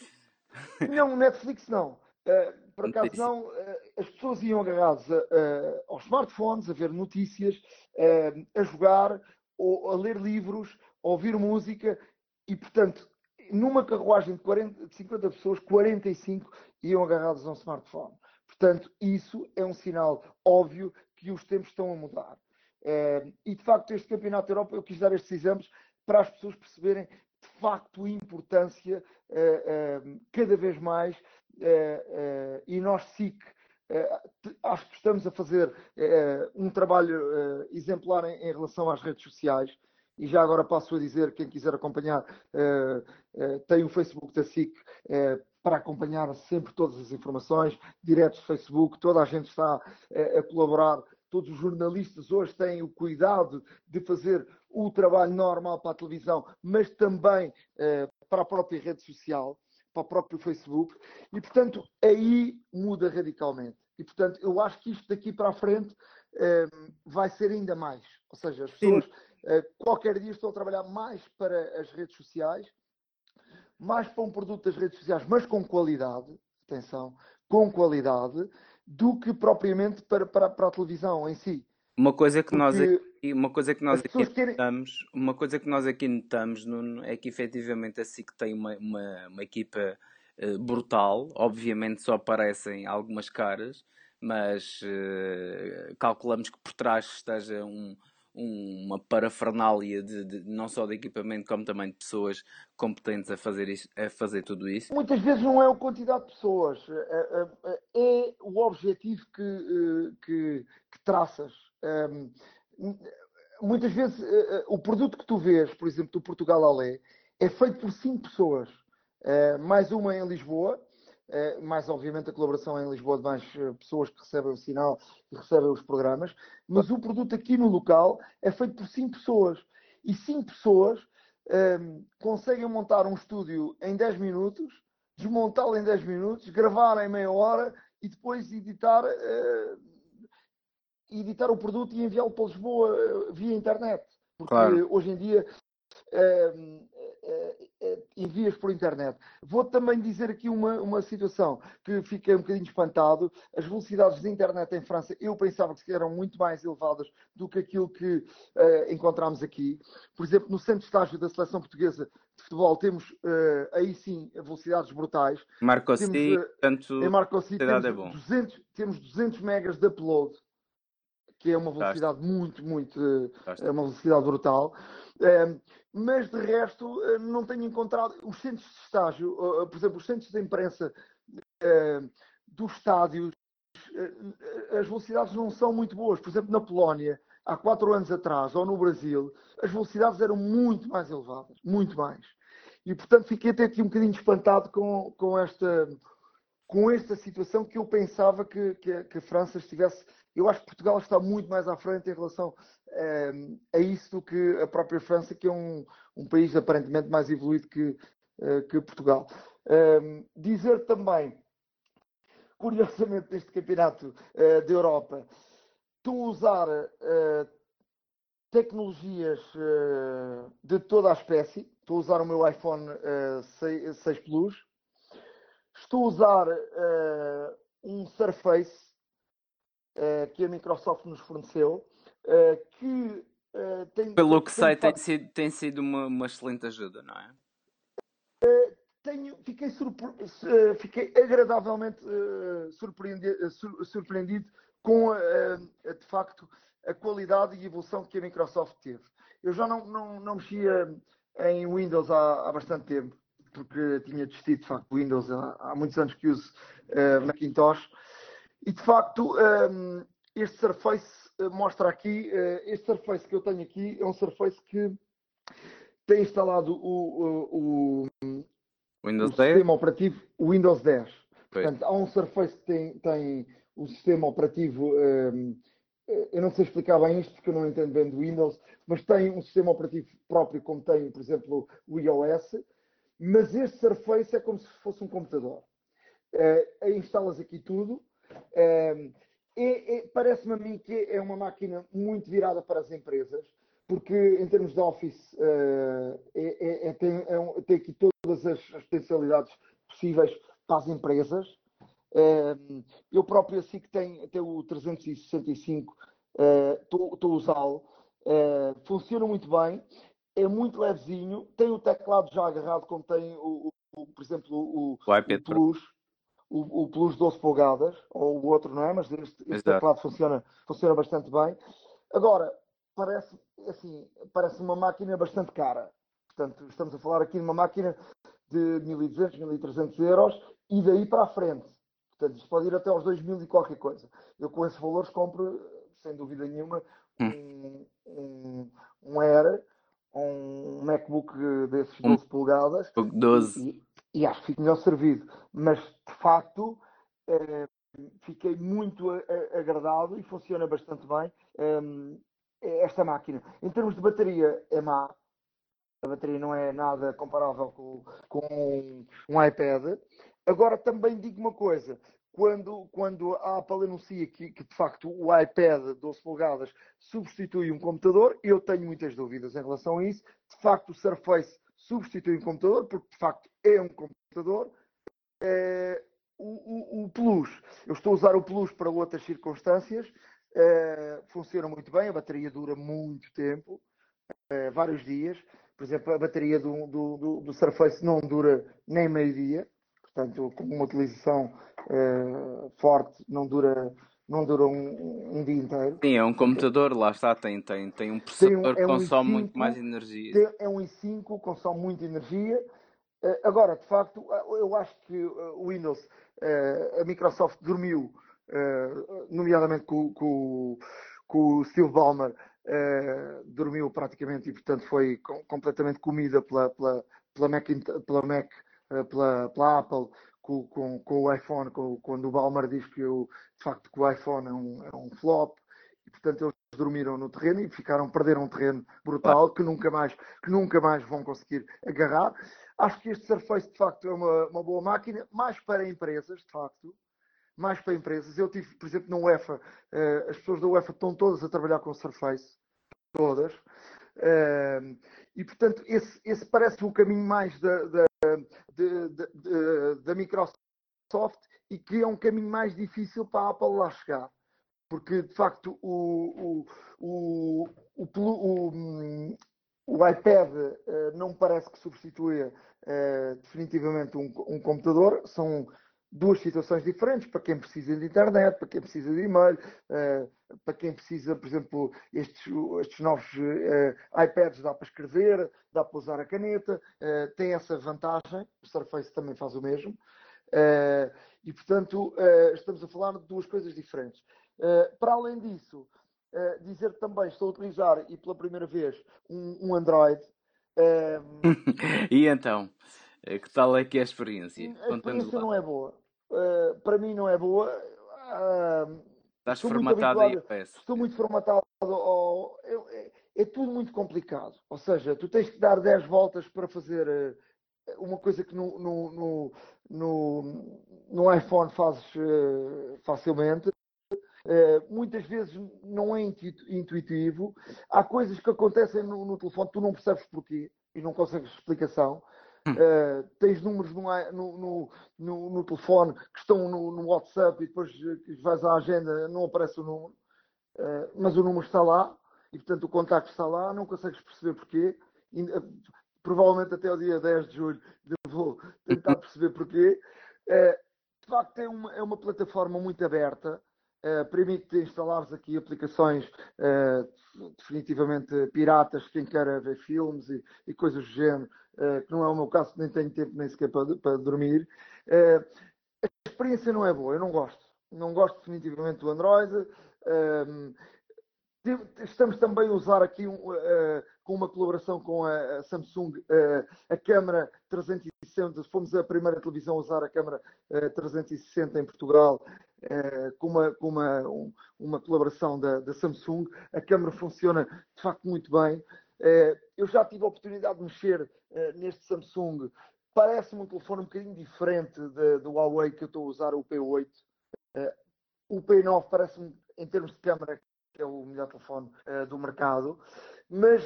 Não, Netflix não. Uh, por acaso não, as pessoas iam agarradas aos smartphones, a ver notícias, a jogar, ou a ler livros, a ouvir música, e portanto numa carruagem de, 40, de 50 pessoas, 45 iam agarrados a um smartphone. Portanto, isso é um sinal óbvio que os tempos estão a mudar. Eh, e, de facto, este Campeonato da Europa, eu quis dar estes exemplos para as pessoas perceberem, de facto, a importância eh, eh, cada vez mais. e nós, SIC, acho que estamos a fazer um trabalho exemplar em relação às redes sociais e já agora passo a dizer, quem quiser acompanhar, uh, uh, tem o Facebook da SIC uh, para acompanhar sempre todas as informações, diretos do Facebook, toda a gente está a colaborar, todos os jornalistas hoje têm o cuidado de fazer o trabalho normal para a televisão, mas também para a própria rede social, para o próprio Facebook, e portanto aí muda radicalmente. E portanto eu acho que isto daqui para a frente vai ser ainda mais. Ou seja, as pessoas. Sim eh, qualquer dia estou a trabalhar mais para as redes sociais, mais para um produto das redes sociais, mas com qualidade, atenção, com qualidade, do que propriamente para, para, para a televisão em si. Uma coisa que Porque nós aqui, uma coisa que nós aqui querem... notamos, uma coisa que nós aqui notamos Nuno, é que efetivamente a SIC tem uma, uma, uma equipa uh, brutal, obviamente só aparecem algumas caras, mas uh, calculamos que por trás esteja um, uma parafernália de, de, não só de equipamento como também de pessoas competentes a fazer, isso, a fazer tudo isso? Muitas vezes não é a quantidade de pessoas, é, é, é o objetivo que, eh, que, que traças. Ehm, muitas vezes eh, eh, o produto que tu vês, por exemplo, do Portugal Alé, é feito por cinco pessoas, mais uma em Lisboa, mais obviamente a colaboração em Lisboa de mais eh, pessoas que recebem o sinal e recebem os programas, mas o produto aqui no local é feito por cinco pessoas e cinco pessoas um, ehm, conseguem montar um estúdio em 10 minutos, desmontá-lo em 10 minutos, gravar em meia hora e depois editar, uh, editar o produto e enviá-lo para Lisboa uh, via internet. Porque claro. hoje em dia uh, uh, envias por internet. Vou também dizer aqui uma, uma situação que fiquei um bocadinho espantado. As velocidades de internet em França, eu pensava que eram muito mais elevadas do que aquilo que uh, encontramos aqui. Por exemplo, no centro de estágio da seleção portuguesa de futebol temos uh, aí sim velocidades brutais. Marco temos, tanto em Marco temos, é bom. 200, temos 200 megas de upload que é uma velocidade muito, muito, é uma velocidade brutal. Ehm, mas de resto eh, não tenho encontrado os centros de estágio, por exemplo, os centros de imprensa ehm, dos estádios, eh, as velocidades não são muito boas. Por exemplo, na Polónia, há quatro anos atrás, ou no Brasil, as velocidades eram muito mais elevadas, muito mais. E, portanto, fiquei até aqui um bocadinho espantado com, com, esta, com esta situação que eu pensava que, que, que a França estivesse eu acho que Portugal está muito mais à frente em relação uh, a isso do que a própria França, que é um, um país aparentemente mais evoluído que, uh, que Portugal. Uh, dizer também, curiosamente, neste campeonato eh, da Europa, estou a usar tecnologias de toda a espécie. Estou a usar o meu iPhone 6, 6 Plus. Estou a usar um Surface uh, que a Microsoft nos forneceu, uh, que uh, tem. Pelo que sei, tem, sido, tem sido uma, uma excelente ajuda, não é? Tenho, fiquei, surpre... fiquei agradavelmente surpreendido, surpreendido com, de facto, a qualidade e evolução que a Microsoft teve. Eu já não, não, não mexia em Windows há, há bastante tempo, porque tinha desistido, de facto, Windows há, há muitos anos que uso Macintosh. E de facto, um, este Surface eh, mostra aqui, uh, este Surface que eu tenho aqui é um Surface que tem instalado o, o, o, o sistema operativo Windows 10. Portanto, há um Surface que tem, tem o sistema operativo. Um, eh, eu não sei explicar bem isto porque eu não entendo bem do Windows, mas tem um sistema operativo próprio, como tem, por exemplo, o iOS. Mas este Surface é como se fosse um computador. Uh, instalas aqui tudo é, é, Parece-me a mim que é uma máquina muito virada para as empresas, porque em termos de Office uh, é, tem, um, tem, aqui todas as, as potencialidades possíveis para as empresas. Eu próprio assim que tenho, tenho o 365, estou uh, a usá-lo, funciona muito bem, é muito levezinho, tem o teclado já agarrado, como tem, o, o por exemplo, o, o, o Plus o, o Plus 12 polegadas, ou o outro não é, mas este, este teclado funciona, funciona bastante bem. Agora, parece, assim, parece uma máquina bastante cara. Portanto, estamos a falar aqui de uma máquina de 1.200, 1.300 euros e daí para a frente. Portanto, isto pode ir até aos 2.000 e qualquer coisa. Eu com esses valores compro, sem dúvida nenhuma, hum. um, um, um Air, um MacBook desses 12 um, polegadas. 12. E, e acho que fico melhor servido. Mas, de facto, eh, fiquei muito agradado e funciona bastante bem ehm, esta máquina. Em termos de bateria, é má. A bateria não é nada comparável com, com um iPad. Agora, também digo uma coisa. Quando, quando a Apple anuncia que, que, de facto o iPad 12 polegadas substitui um computador, eu tenho muitas dúvidas em relação a isso. De facto, o Surface substitui um computador, porque de facto é um computador. É, o, o, o, Plus, eu estou a usar o Plus para outras circunstâncias, é, funciona muito bem, a bateria dura muito tempo, é, vários dias. Por exemplo, a bateria do, do, do, do Surface não dura nem meio dia, portanto, com uma utilização forte, não dura não dura um, um, dia inteiro. Sim, é um computador, lá está, tem, tem, tem um processador tem um, é que consome i5, muito mais energia. é um i5, consome muita energia. Uh, agora, de facto, uh, eu acho que uh, o Windows, a Microsoft dormiu, nomeadamente com, com, com, o Steve Ballmer, dormiu praticamente e, portanto, foi com, completamente comida pela, pela, pela Mac, pela, Mac pela, pela Apple com, com, com o iPhone, com, quando o Balmer diz que eu, de facto que o iPhone é um, é um flop, e portanto eles dormiram no terreno e ficaram, perderam um terreno brutal que nunca mais, que nunca mais vão conseguir agarrar. Acho que este Surface de facto é uma, uma boa máquina, mais para empresas, de facto, mais para empresas. Eu tive, por exemplo, na UEFA, uh, as pessoas da UEFA estão todas a trabalhar com o Surface, todas. Uh, e portanto, esse, esse parece o caminho mais da, da, de, da Microsoft e que é um caminho mais difícil para a Apple lá chegar. Porque, de facto, o, o, o, o, o iPad não parece que substitua definitivamente um, um computador. São duas situações diferentes para quem precisa de internet, para quem precisa de e-mail, uh, para quem precisa, por exemplo, estes, estes novos uh, iPads dá para escrever, dá para usar a caneta, uh, tem essa vantagem, o Surface também faz o mesmo, e portanto estamos a falar de duas coisas diferentes. para além disso, dizer também estou a utilizar e pela primeira vez um Android. e então? Eh, que tal é que é a experiência? A experiência não é boa. Uh, para mim não é boa. Uh, Estás formatado aí, peço. Estou muito formatado. Ao, é, é, tudo muito complicado. Ou seja, tu tens que dar 10 voltas para fazer uh, uma coisa que no, no, no, no, no iPhone fazes facilmente. muitas vezes não é intuitivo. Há coisas que acontecem no, no telefone, tu não percebes porquê e não consegues explicação. Uh, tens números no, no, no, no, telefone que estão no, WhatsApp e depois vais à agenda, não aparece o número, uh, mas o número está lá e portanto o contacto está lá, não consegues perceber porquê. E, uh, provavelmente até o dia 10 de julho vou tentar perceber porquê. de facto, é uma, é uma plataforma muito aberta. Uh, permite instalares aqui aplicações uh, definitivamente piratas, quem quer ver filmes e, e coisas do género, que não é o meu caso, nem tenho tempo nem sequer para, para dormir. a experiência não é boa, eu não gosto. Não gosto definitivamente do Android. Estamos também a usar aqui um, uh, com uma colaboração com a, a Samsung uh, a câmara 360. Fomos a primeira televisão a usar a câmara uh, 360 em Portugal com, uma, com uma, um, uma colaboração da, da, Samsung. A câmara funciona de facto muito bem. eu já tive a oportunidade de mexer neste Samsung. Parece-me um telefone um bocadinho diferente de, do Huawei que eu estou a usar, o P8. o P9 parece-me, em termos de câmara, que é o melhor telefone uh, do mercado. Mas,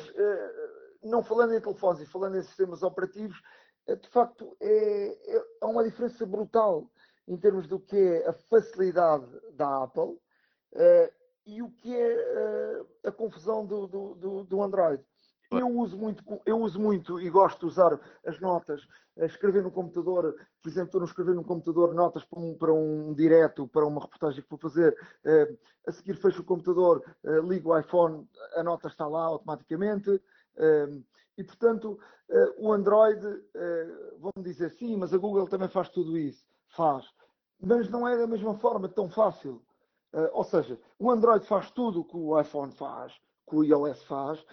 não falando em telefones e falando em sistemas operativos, de facto é, é, há uma diferença brutal em termos do que é a facilidade da Apple e o que é a confusão do, do, do Android. Eu uso muito, eu uso muito e gosto de usar as notas, escrever no computador, por exemplo, estou a escrever no computador notas para um, para um direto, para uma reportagem que vou fazer, uh, a seguir fecho o computador, uh, ligo o iPhone, a nota está lá automaticamente, uh, e portanto o Android, vão dizer sim, mas a Google também faz tudo isso, faz, mas não é da mesma forma tão fácil. ou seja, o Android faz tudo o que o iPhone faz, que o iOS faz,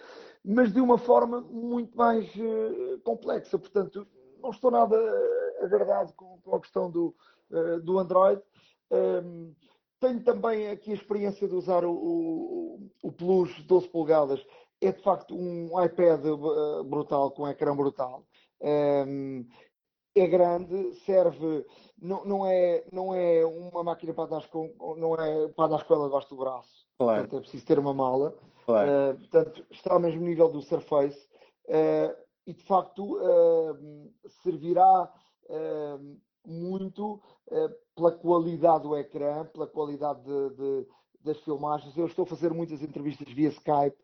mas de uma forma muito mais uh, complexa. Portanto, não estou nada agradado com, com a questão do, uh, do Android. Um, ehm, tenho também aqui a experiência de usar o, o, o Plus 12 polegadas. É de facto um iPad uh, brutal, com um ecrã brutal. Um, ehm, é grande, serve, não, não, é, não é uma máquina para andar com, não é para andar com ela debaixo do braço. Claro. Portanto, é preciso ter uma mala. Claro. Uh, portanto, está ao mesmo nível do Surface uh, e de facto uh, servirá muito pela qualidade do ecrã, pela qualidade de, de, das filmagens. Eu estou a fazer muitas entrevistas via Skype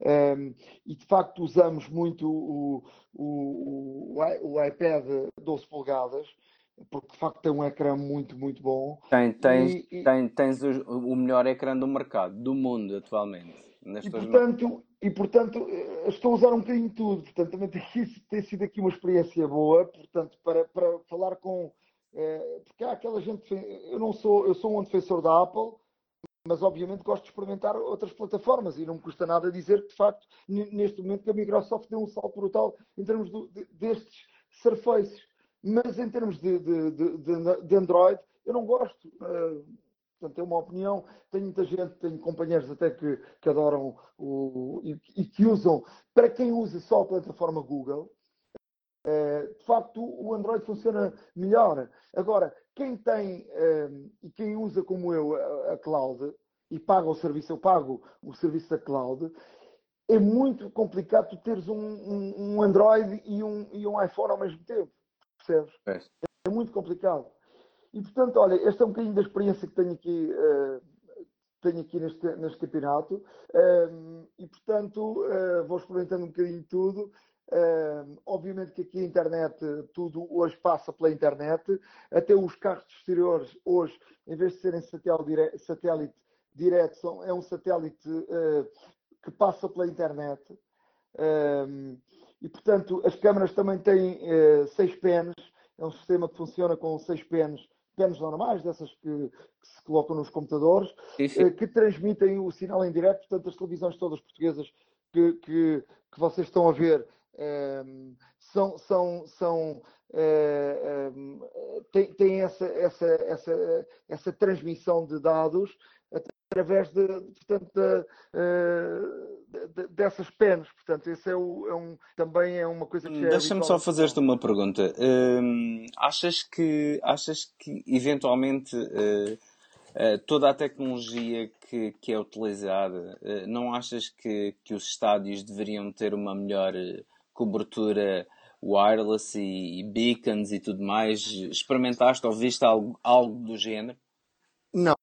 um, e de facto usamos muito o, o, o, iPad 12 polegadas porque de facto tem um ecrã muito, muito bom. Tem, tens, e, tem, tens o, o melhor ecrã do mercado, do mundo atualmente. E portanto, e portanto, eh, estou a usar um bocadinho de tudo. Portanto, também tem, tem sido aqui uma experiência boa. Portanto, para, para falar com. É, porque há aquela gente. Eu não sou, eu sou um defensor da Apple, mas obviamente gosto de experimentar outras plataformas e não me custa nada dizer que, de facto, neste momento, que a Microsoft deu um salto brutal em termos do, de, destes Surfaces. Mas em termos de, de, de Android, eu não gosto. Uh, Portanto, é uma opinião. Tenho muita gente, tenho companheiros até que, que adoram o, e, e, que usam. Para quem usa só a plataforma Google, é, de facto, o Android funciona melhor. Agora, quem tem é, e quem usa como eu a, a, cloud e paga o serviço, eu pago o serviço da cloud, é muito complicado tu teres um, um, um Android e um, e um iPhone ao mesmo tempo, percebes? É. é muito complicado. E portanto, olha, esta é um bocadinho da experiência que tenho aqui, uh, tenho aqui neste, neste campeonato. Um, e portanto, uh, vou experimentando um bocadinho tudo. Obviamente que aqui a internet, tudo hoje passa pela internet. Até os carros exteriores, hoje, em vez de serem satélite, satélite direto, são, é um satélite que passa pela internet. E portanto, as câmaras também têm seis pens. É um sistema que funciona com seis pens penas normais, dessas que, que, se colocam nos computadores, sim, sim. Eh, que transmitem o sinal em direto. Portanto, as televisões todas portuguesas que, que, que vocês estão a ver eh, são, são, são eh, têm, têm essa, essa, essa, essa transmissão de dados através de, portanto, de, de, dessas penas. Portanto, esse é, o, é, um, também é uma coisa que é Deixa-me só fazer-te uma pergunta. Hum, achas que achas que eventualmente uh, uh, toda a tecnologia que, que é utilizada, uh, não achas que, que os estádios deveriam ter uma melhor cobertura wireless e, e beacons e tudo mais? Experimentaste ou viste algo, algo do género? Não,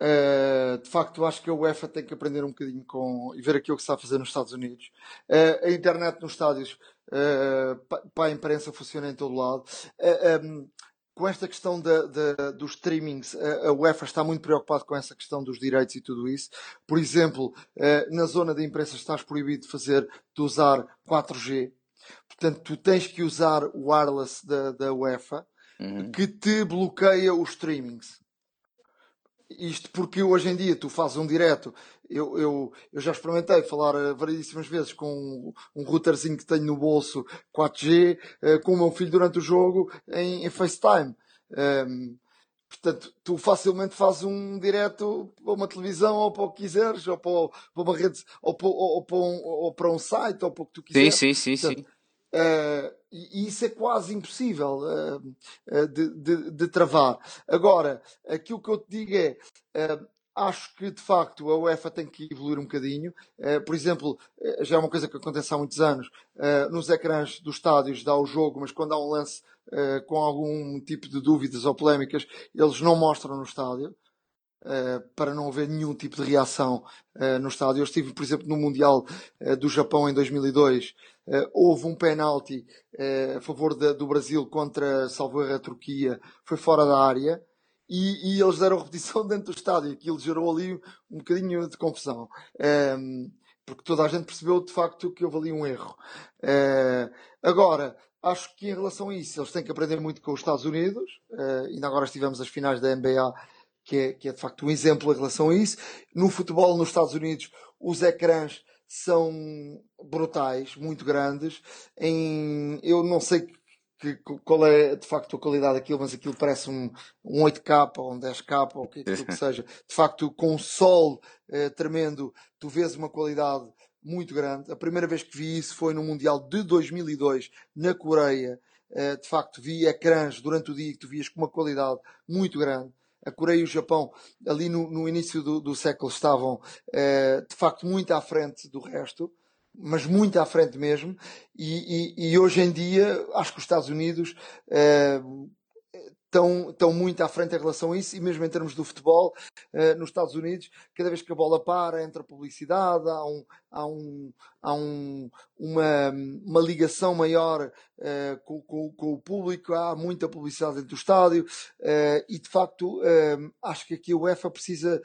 Uh, de facto, acho que a UEFA tem que aprender um bocadinho com e ver aquilo que se está a fazer nos Estados Unidos. Uh, a internet nos estádios uh, para a imprensa funciona em todo lado. Um, com esta questão da, da, dos streamings, a UEFA está muito preocupada com essa questão dos direitos e tudo isso. Por exemplo, na zona da imprensa estás proibido de fazer, de usar 4G. Portanto, tu tens que usar o wireless da, da UEFA, uhum. que te bloqueia os streamings. Isto porque hoje em dia tu fazes um direto. Eu, eu, eu já experimentei falar eh, variedíssimas vezes com um, um routerzinho que tenho no bolso 4G uh, com o meu filho durante o jogo em, em FaceTime. Um, ehm, portanto, tu facilmente fazes um direto para uma televisão ou para o que quiseres, ou para, para uma rede, ou para, ou, para um, ou para um site, ou para o que tu quiseres. Sim, sim, sim, portanto, sim. Uh, e isso é quase impossível uh, uh, de, de, de, travar. Agora, aquilo que eu te digo é. Acho que de facto a UEFA tem que evoluir um bocadinho. por exemplo, já é uma coisa que acontece há muitos anos. nos ecrãs dos estádios dá o jogo, mas quando há um lance com algum tipo de dúvidas ou polémicas, eles não mostram no estádio. Uh, para não haver nenhum tipo de reação uh, no estádio. Eu estive, por exemplo, no Mundial uh, do Japão em 2002. Houve um penalti a favor de, do Brasil contra, salvo a Turquia, foi fora da área. E, e, eles deram repetição dentro do estádio. Aquilo gerou ali um bocadinho de confusão. Um, ehm, porque toda a gente percebeu de facto que houve ali um erro. agora, acho que em relação a isso, eles têm que aprender muito com os Estados Unidos. ainda agora estivemos as finais da NBA que é, que é de facto um exemplo em relação a isso. No futebol nos Estados Unidos, os ecrãs são brutais, muito grandes. Em, eu não sei que, qual é de facto a qualidade daquilo, mas aquilo parece um, um 8K ou um 10K ou o que, que seja. De facto, com o sol eh, tremendo, tu vês uma qualidade muito grande. A primeira vez que vi isso foi no Mundial de 2002, na Coreia. Eh, de facto, vi ecrãs durante o dia que tu vias com uma qualidade muito grande a Coreia e o Japão, ali no, no início do, do, século, estavam eh, de facto muito à frente do resto, mas muito à frente mesmo. E, e, e hoje em dia, acho que os Estados Unidos eh, estão, estão muito à frente em relação a isso, e mesmo em termos do futebol, uh, nos Estados Unidos, cada vez que a bola para, entra publicidade, há, um, há, um, há um, uma, uma ligação maior uh, com, com, com, o público, há muita publicidade dentro do estádio, uh, e de facto acho que aqui a UEFA precisa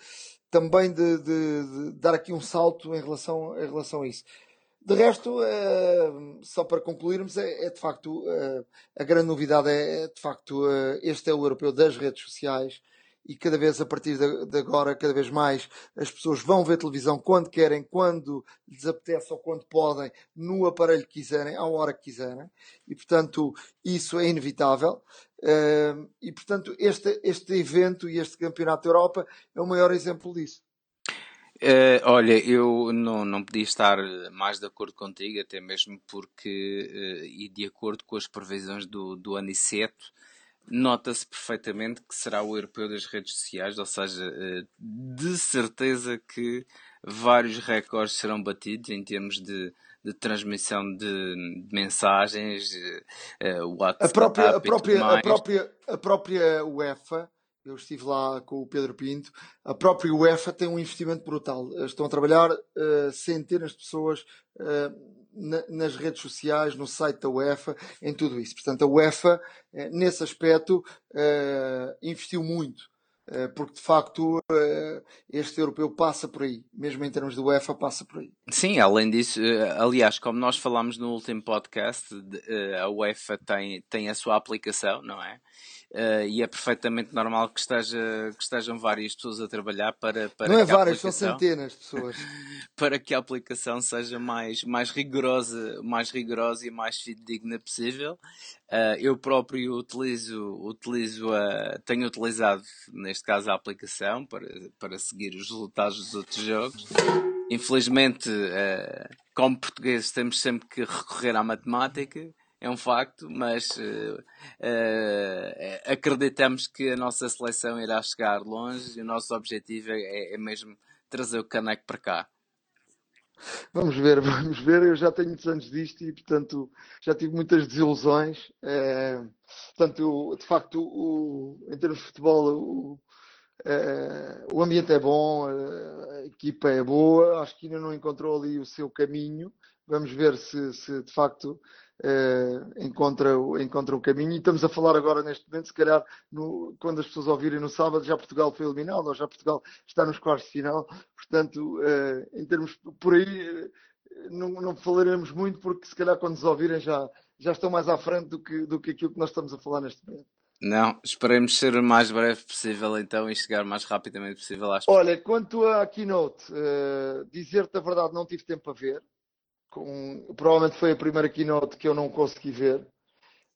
também de, de, de, dar aqui um salto em relação, em relação a isso. De resto, uh, só para concluirmos, é, é de facto uh, a grande novidade é, é de facto uh, este é o europeu das redes sociais e cada vez a partir de, de, agora, cada vez mais as pessoas vão ver televisão quando querem, quando lhes apetece ou quando podem, no aparelho que quiserem, à hora que quiserem e portanto isso é inevitável e portanto este, este evento e este campeonato da Europa é o maior exemplo disso. Uh, olha, eu não, não podia estar mais de acordo contigo, até mesmo porque, uh, e de acordo com as previsões do, do Aniceto, nota-se perfeitamente que será o europeu das redes sociais, ou seja, uh, de certeza que vários recordes serão batidos em termos de, de transmissão de, de mensagens, uh, WhatsApp a própria, a própria, a própria, a própria UEFA, eu estive lá com o Pedro Pinto, a própria UEFA tem um investimento brutal. Estão a trabalhar uh, centenas de pessoas uh, na, nas redes sociais, no site da UEFA, em tudo isso. Portanto, a UEFA, uh, nesse aspecto, investiu muito eh, porque de facto eh, este europeu passa por aí, mesmo em termos de UEFA, passa por aí. Sim, além disso, eh, aliás, como nós falámos no último podcast, a UEFA tem, tem a sua aplicação, não é? Uh, e é perfeitamente normal que, esteja, que estejam várias pessoas a trabalhar para, para não é várias, são centenas de pessoas. para que a aplicação seja mais, mais rigorosa mais rigorosa e mais fidedigna possível. Uh, eu próprio utilizo, utilizo a, tenho utilizado neste caso a aplicação para, para seguir os resultados dos outros jogos. Infelizmente uh, como portugueses temos sempre que recorrer à matemática é um facto, mas uh, uh, acreditamos que a nossa seleção irá chegar longe e o nosso objetivo é, é mesmo trazer o caneco para cá. Vamos ver, vamos ver. Eu já tenho muitos anos disto e, portanto, já tive muitas desilusões. É, portanto, de facto, o, em termos de futebol, o, é, o ambiente é bom, a equipa é boa. Acho que ainda não encontrou ali o seu caminho. Vamos ver se, se de facto uh, encontra, encontra o caminho. E estamos a falar agora neste momento, se calhar, no, quando as pessoas ouvirem no sábado, já Portugal foi eliminado, ou já Portugal está nos quartos de final. Portanto, uh, em termos por aí, uh, não, não falaremos muito, porque se calhar quando nos ouvirem já, já estão mais à frente do que, do que aquilo que nós estamos a falar neste momento. Não, esperemos ser o mais breve possível então e chegar o mais rapidamente possível às Olha, quanto à keynote, dizer-te a verdade, não tive tempo a ver com, provavelmente foi a primeira keynote que eu não consegui ver.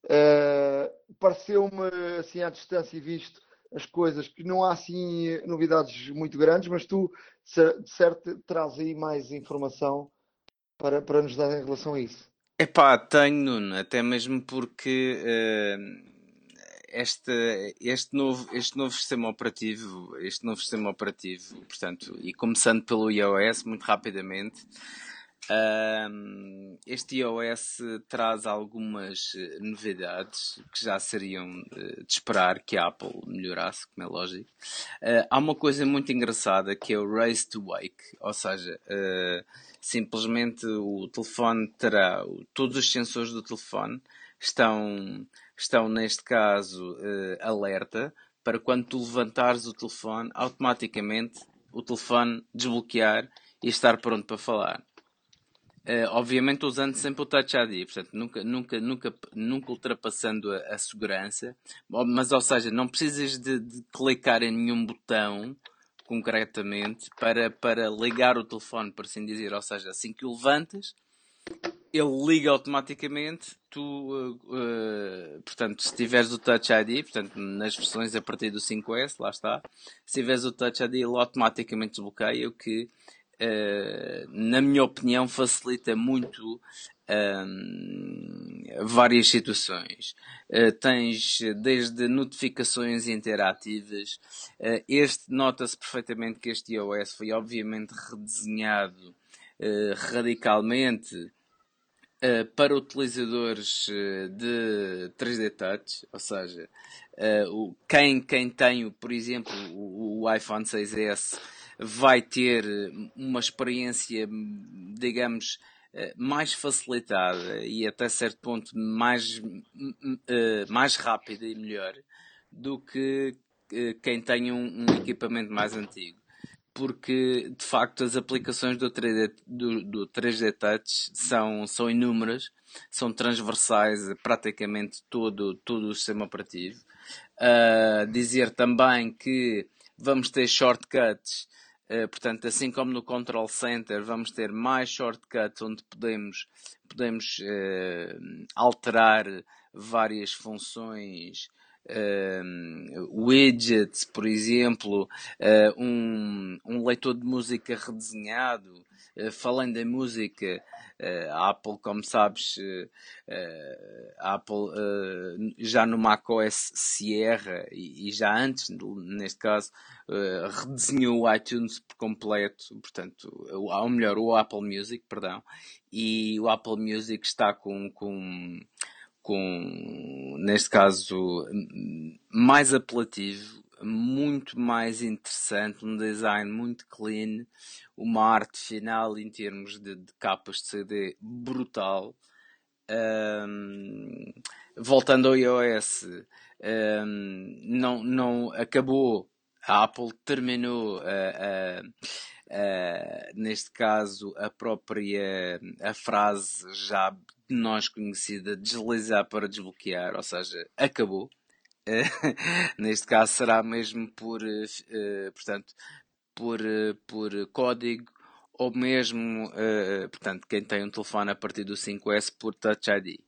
Uh, Pareceu-me assim à distância e visto as coisas que não há assim novidades muito grandes, mas tu de certo traz aí mais informação para, para nos dar em relação a isso. Epá, tenho, Nuno, até mesmo porque uh, este, este, novo, este novo sistema operativo, este novo sistema operativo, portanto, e começando pelo iOS, muito rapidamente, um, este iOS traz algumas eh, novidades que já seriam de esperar que a Apple melhorasse, como é lógico. Uh, há uma coisa muito engraçada que é o Race to Wake, ou seja, uh, simplesmente o telefone terá todos os sensores do telefone estão, estão neste caso uh, alerta para quando tu levantares o telefone, automaticamente o telefone desbloquear e estar pronto para falar. Uh, obviamente usando sempre o Touch ID, portanto, nunca, nunca, nunca, nunca ultrapassando a, a segurança, mas ou seja, não precisas de, de, clicar em nenhum botão concretamente para, para ligar o telefone, por assim dizer, ou seja, assim que o levantas, ele liga automaticamente, tu, uh, uh, portanto, se tiveres o Touch ID, portanto, nas versões a partir do 5S, lá está, se tiveres o Touch ID, ele automaticamente desbloqueia, o que na minha opinião, facilita muito uh, várias situações. Uh, tens desde notificações interativas. este nota-se perfeitamente que este iOS foi obviamente redesenhado radicalmente para utilizadores de 3D Touch, ou seja, quem, quem tem, por exemplo, o, o iPhone 6S vai ter uma experiência, digamos, eh, mais facilitada e até certo ponto mais, eh, mais rápida e melhor do que eh, quem tem um, um equipamento mais antigo. Porque de facto as aplicações do 3D, do, do 3D Touch são, são inúmeras, são transversais a praticamente todo, todo o sistema operativo. Uh, dizer também que vamos ter shortcuts portanto, assim como no Control Center, vamos ter mais shortcuts onde podemos, podemos uh, alterar várias funções, uh, widgets, por exemplo, um, um leitor de música redesenhado, falando em música, uh, a Apple, como sabes, a Apple já no macOS Sierra e já antes, neste caso, redesenhou o iTunes por completo, portanto, ou melhor, o Apple Music, perdão, e o Apple Music está com, com com, neste caso, mais apelativo, muito mais interessante, um design muito clean, uma arte final em termos de, de capas de CD brutal. Um, voltando ao iOS, um, não, não acabou, a Apple terminou, uh, neste caso, a própria a frase já nós conhecida deslizar para desbloquear, ou seja, acabou. Neste caso será mesmo por, uh, portanto, por, uh, por código ou mesmo, uh, portanto, quem tem um telefone a partir do 5S por Touch ID.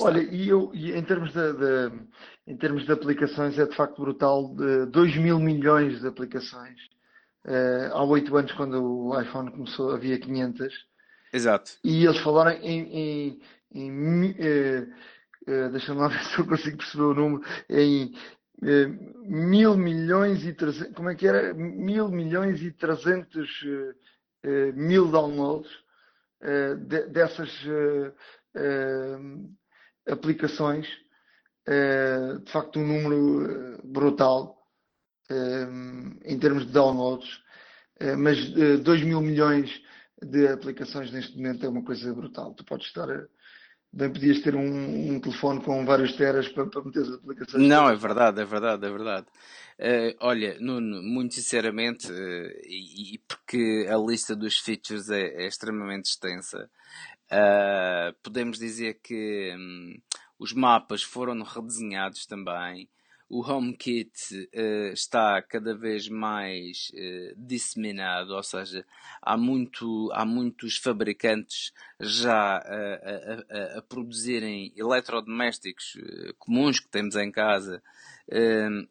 Olha, e, eu, e em, termos de, de, em termos de aplicações é de facto brutal, de 2 mil milhões de aplicações. há 8 anos, quando o iPhone começou, havia 500 Exato. E eles falaram em. em, em eh, eh, Deixa-me lá ver se eu consigo perceber o número. Em eh, mil milhões e trezentos. Como é que era? Mil milhões e trezentos eh, mil downloads de, dessas aplicações. de facto, um número brutal em termos de downloads. mas 2 mil milhões de aplicações neste momento é uma coisa brutal. Tu podes estar. Bem, podias ter um, um telefone com vários teras para, para meter as aplicações. Não, é verdade, é verdade, é verdade. Uh, olha, Nuno, muito sinceramente, uh, e, e, porque a lista dos features é, é extremamente extensa, uh, podemos dizer que um, os mapas foram redesenhados também o HomeKit uh, está cada vez mais uh, disseminado, ou seja, há, muito, há muitos fabricantes já a, a, a produzirem eletrodomésticos uh, comuns que temos em casa,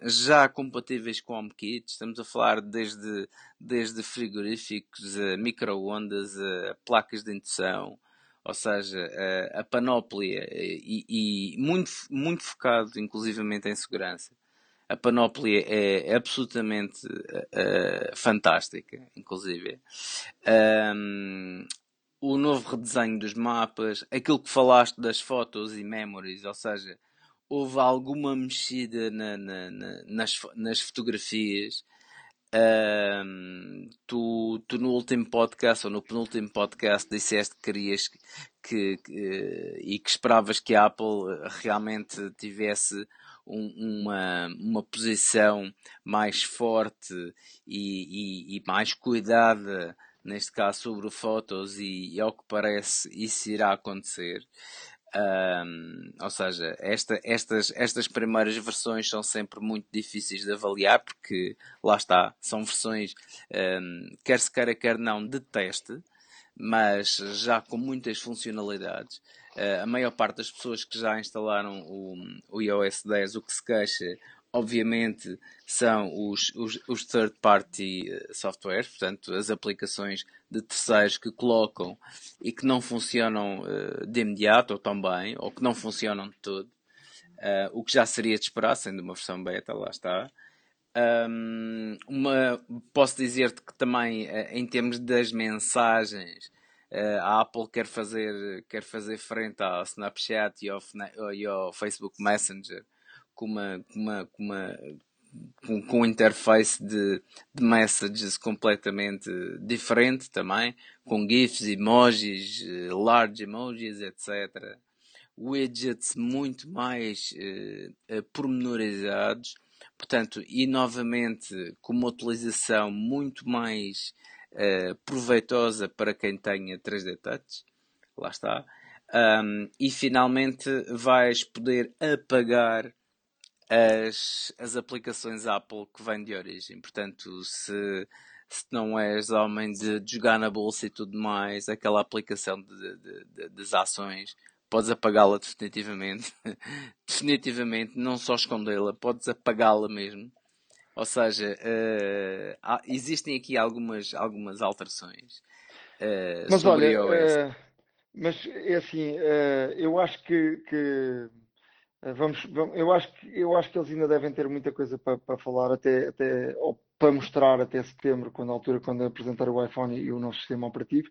já compatíveis com HomeKit. Estamos a falar desde, desde frigoríficos, micro-ondas, placas de indução, ou seja, a, a panóplia e, e, muito, muito focado inclusivamente em segurança. A panóplia é absolutamente uh, fantástica, inclusive. Um, o novo redesenho dos mapas, aquilo que falaste das fotos e memories, ou seja, houve alguma mexida na, na, na, nas, nas fotografias tu, tu no último podcast ou no penúltimo podcast disseste que querias que, que, e que esperavas que a Apple realmente tivesse um, uma, uma posição mais forte e, e, e, mais cuidada, neste caso sobre fotos, e, e ao que parece isso irá acontecer. Um, ou seja, esta, estas, estas primeiras versões são sempre muito difíceis de avaliar porque lá está, são versões, um, quer se queira, quer não, de teste, mas já com muitas funcionalidades. Uh, a maior parte das pessoas que já instalaram o, o iOS 10, o que se queixa, obviamente, são os, os, os third-party eh, softwares, portanto, as aplicações de terceiros que colocam e que não funcionam uh, de imediato ou tão bem, ou que não funcionam de todo, uh, o que já seria de esperar, sendo uma versão beta, lá está. Um, uma, posso dizer-te que também, uh, em termos das mensagens, a Apple quer fazer, quer fazer frente ao Snapchat e ao, e ao Facebook Messenger com uma, com uma, com uma com, com interface de, de messages completamente diferente também, com GIFs, emojis, eh, large emojis, etc. Widgets muito mais uh, pormenorizados, portanto, e novamente com uma utilização muito mais uh, proveitosa para quem tenha 3D Touch. Lá está. Um, e finalmente vais poder apagar as, as aplicações Apple que vêm de origem. Portanto, se, se não és homem de, de jogar na bolsa e tudo mais, aquela aplicação de, de, de das ações, podes apagá-la definitivamente. definitivamente, não só escondê-la, podes apagá-la mesmo. Ou seja, uh, há, existem aqui algumas, algumas alterações. uh, mas sobre olha, iOS. Uh, mas é assim, eu acho que, que vamos, vamos, eu acho que eu acho que eles ainda devem ter muita coisa para, para falar até, até ou para mostrar até setembro, quando a altura quando apresentar o iPhone e o novo sistema operativo.